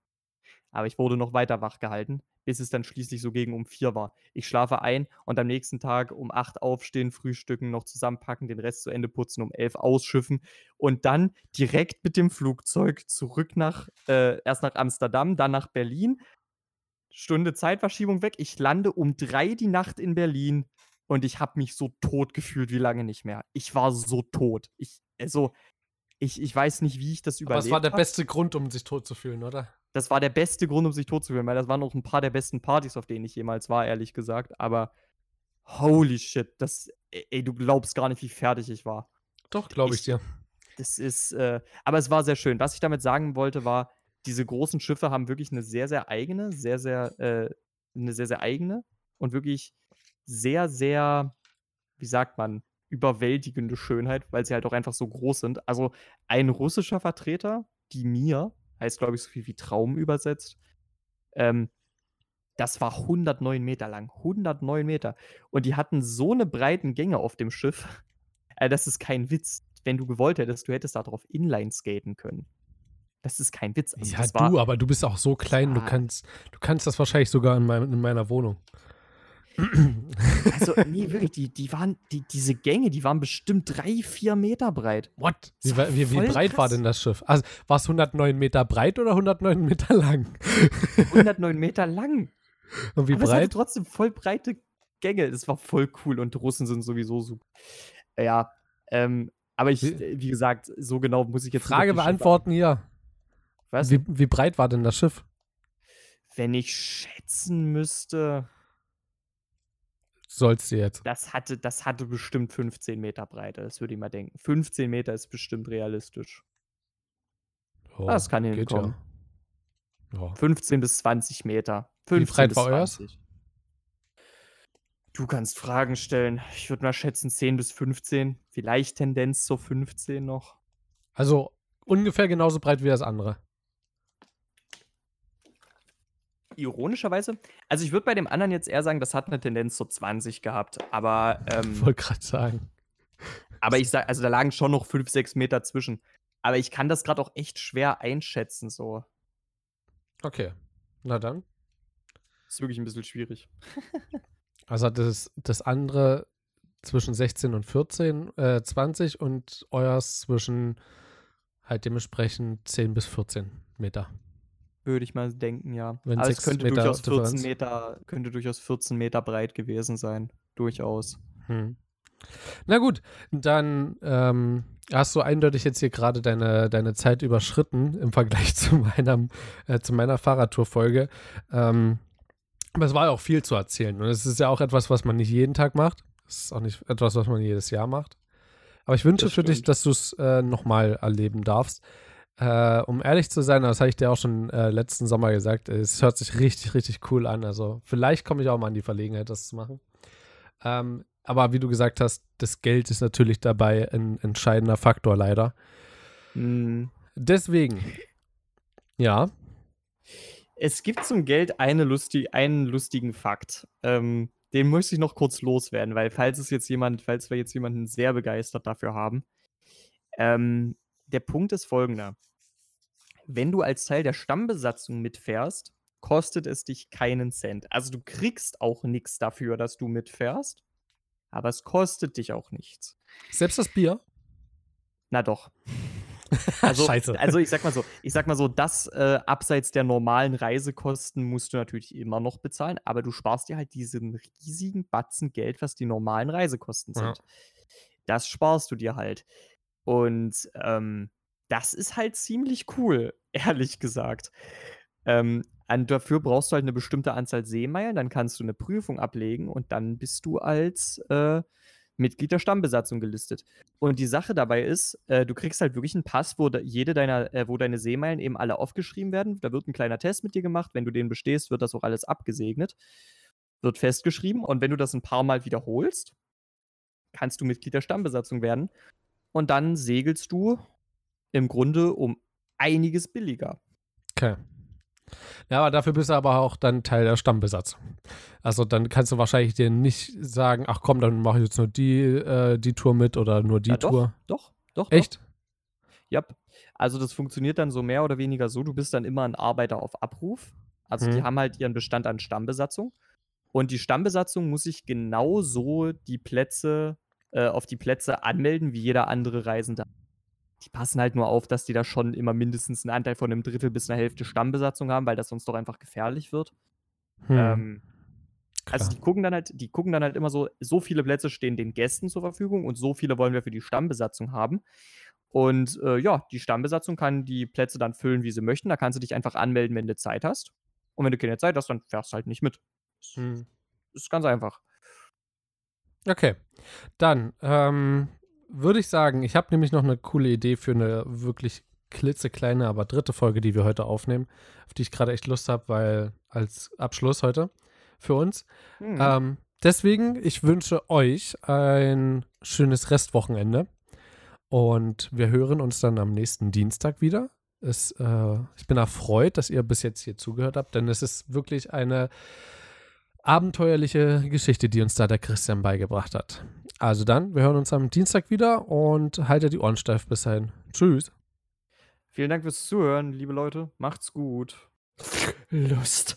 Aber ich wurde noch weiter wach gehalten, bis es dann schließlich so gegen um vier war. Ich schlafe ein und am nächsten Tag um acht aufstehen, frühstücken, noch zusammenpacken, den Rest zu Ende putzen, um elf ausschiffen und dann direkt mit dem Flugzeug zurück nach, äh, erst nach Amsterdam, dann nach Berlin. Stunde Zeitverschiebung weg. Ich lande um drei die Nacht in Berlin und ich habe mich so tot gefühlt wie lange nicht mehr. Ich war so tot. Ich, also, ich, ich weiß nicht, wie ich das Aber überlebt es war der hab. beste Grund, um sich tot zu fühlen, oder? Das war der beste Grund, um sich tot zu fühlen, weil das waren auch ein paar der besten Partys, auf denen ich jemals war, ehrlich gesagt. Aber holy shit, das, ey, du glaubst gar nicht, wie fertig ich war. Doch, glaube ich Ich- dir. Das ist, äh, aber es war sehr schön. Was ich damit sagen wollte, war, diese großen Schiffe haben wirklich eine sehr, sehr eigene, sehr, sehr, äh, eine sehr, sehr eigene und wirklich sehr, sehr, wie sagt man, überwältigende Schönheit, weil sie halt auch einfach so groß sind. Also ein russischer Vertreter, die mir, heißt glaube ich so viel wie Traum übersetzt, ähm, das war 109 Meter lang. 109 Meter. Und die hatten so eine breiten Gänge auf dem Schiff. Äh, das ist kein Witz. Wenn du gewollt hättest, du hättest da drauf Inline skaten können. Das ist kein Witz. Also ja, du, aber du bist auch so klein, du Ja. kannst, du kannst das wahrscheinlich sogar in, mein, in meiner Wohnung. Also, nee, wirklich, die, die waren, die, diese Gänge, die waren bestimmt drei, vier Meter breit. What? Wie, war wie, wie breit war krass. denn das Schiff? Also, war es 109 Meter breit oder 109 Meter lang? 109 Meter lang. Und wie aber es hatte breit? trotzdem voll breite Gänge. Das war voll cool und Russen sind sowieso super. Ja, ähm, aber ich, Wie- äh, wie gesagt, so genau muss ich jetzt Frage beantworten hier. Was? Wie, wie breit war denn das Schiff? Wenn ich schätzen müsste, Sollst du jetzt. das hatte, das hatte bestimmt 15 Meter Breite. Das würde ich mal denken. 15 Meter ist bestimmt realistisch. Oh, das kann hinkommen. Ja. Ja. 15 bis 20 Meter. Wie 15 breit bis war euers? 20. Du kannst Fragen stellen. Ich würde mal schätzen 10 bis 15. Vielleicht Tendenz zur 15 noch. Also ungefähr genauso breit wie das andere. Ironischerweise, also ich würde bei dem anderen jetzt eher sagen, das hat eine Tendenz zur 20 gehabt. Aber, ähm, Wollte gerade sagen. aber ich sag, also da lagen schon noch 5, 6 Meter zwischen. Aber ich kann das gerade auch echt schwer einschätzen. So. Okay. Na dann. Ist wirklich ein bisschen schwierig. Also das, das andere zwischen 16 und 14, äh, 20 und euers zwischen halt dementsprechend 10 bis 14 Meter. Würde ich mal denken, ja. Wenn Aber es sechs könnte Meter durchaus 14 Differenz. Meter, könnte durchaus 14 Meter breit gewesen sein. Durchaus. Hm. Na gut, dann ähm, hast du eindeutig jetzt hier gerade deine, deine Zeit überschritten im Vergleich zu, meinem, äh, zu meiner Fahrradtour-Folge. Ähm, aber es war ja auch viel zu erzählen. Und es ist ja auch etwas, was man nicht jeden Tag macht. Es ist auch nicht etwas, was man jedes Jahr macht. Aber ich wünsche Das für dich, stimmt. dass du es äh, nochmal erleben darfst. Äh, um ehrlich zu sein, das habe ich dir auch schon äh, letzten Sommer gesagt, es hört sich richtig, richtig cool an. Also vielleicht komme ich auch mal in die Verlegenheit, das zu machen. Ähm, aber wie du gesagt hast, das Geld ist natürlich dabei ein entscheidender Faktor leider. Hm. Deswegen, ja, Es gibt zum Geld eine lustig, einen lustigen Fakt. Ähm, den möchte ich noch kurz loswerden, weil falls es jetzt jemand, falls wir jetzt jemanden sehr begeistert dafür haben. Ähm, der Punkt ist folgender. Wenn du als Teil der Stammbesatzung mitfährst, kostet es dich keinen Cent. Also du kriegst auch nichts dafür, dass du mitfährst, aber es kostet dich auch nichts. Selbst das Bier? Na doch. Also, Scheiße. also ich sag mal so, ich sag mal so, das äh, abseits der normalen Reisekosten musst du natürlich immer noch bezahlen, aber du sparst dir halt diesen riesigen Batzen Geld, was die normalen Reisekosten Ja. sind. Das sparst du dir halt. Und ähm, das ist halt ziemlich cool, ehrlich gesagt. Ähm, dafür brauchst du halt eine bestimmte Anzahl Seemeilen, dann kannst du eine Prüfung ablegen und dann bist du als äh, Mitglied der Stammbesatzung gelistet. Und die Sache dabei ist, äh, du kriegst halt wirklich einen Pass, wo de jede deiner, äh, wo deine Seemeilen eben alle aufgeschrieben werden. Da wird ein kleiner Test mit dir gemacht. Wenn du den bestehst, wird das auch alles abgesegnet, wird festgeschrieben. Und wenn du das ein paar Mal wiederholst, kannst du Mitglied der Stammbesatzung werden. Und dann segelst du im Grunde um einiges billiger. Okay. Ja, aber dafür bist du aber auch dann Teil der Stammbesatzung. Also dann kannst du wahrscheinlich dir nicht sagen, ach komm, dann mache ich jetzt nur die, äh, die Tour mit oder nur die Ja, Tour. Doch, doch. doch. Echt? Ja. Also das funktioniert dann so mehr oder weniger so, du bist dann immer ein Arbeiter auf Abruf. Also die Mhm. haben halt ihren Bestand an Stammbesatzung. Und die Stammbesatzung muss sich genauso die Plätze, äh, auf die Plätze anmelden, wie jeder andere Reisende. Die passen halt nur auf, dass die da schon immer mindestens einen Anteil von einem Drittel bis einer Hälfte Stammbesatzung haben, weil das sonst doch einfach gefährlich wird. Hm, Ähm, also die gucken dann halt, die gucken dann halt immer so, so viele Plätze stehen den Gästen zur Verfügung und so viele wollen wir für die Stammbesatzung haben. Und äh, ja, die Stammbesatzung kann die Plätze dann füllen, wie sie möchten. Da kannst du dich einfach anmelden, wenn du Zeit hast. Und wenn du keine Zeit hast, dann fährst du halt nicht mit. Das Hm. ist ganz einfach. Okay. Dann ähm, würde ich sagen, ich habe nämlich noch eine coole Idee für eine wirklich klitzekleine, aber dritte Folge, die wir heute aufnehmen, auf die ich gerade echt Lust habe, weil als Abschluss heute für uns. Hm. Ähm, deswegen, ich wünsche euch ein schönes Restwochenende und wir hören uns dann am nächsten Dienstag wieder. Es, äh, ich bin erfreut, dass ihr bis jetzt hier zugehört habt, denn es ist wirklich eine abenteuerliche Geschichte, die uns da der Christian beigebracht hat. Also dann, wir hören uns am Dienstag wieder und haltet die Ohren steif bis dahin. Tschüss. Vielen Dank fürs Zuhören, liebe Leute. Macht's gut. Lust.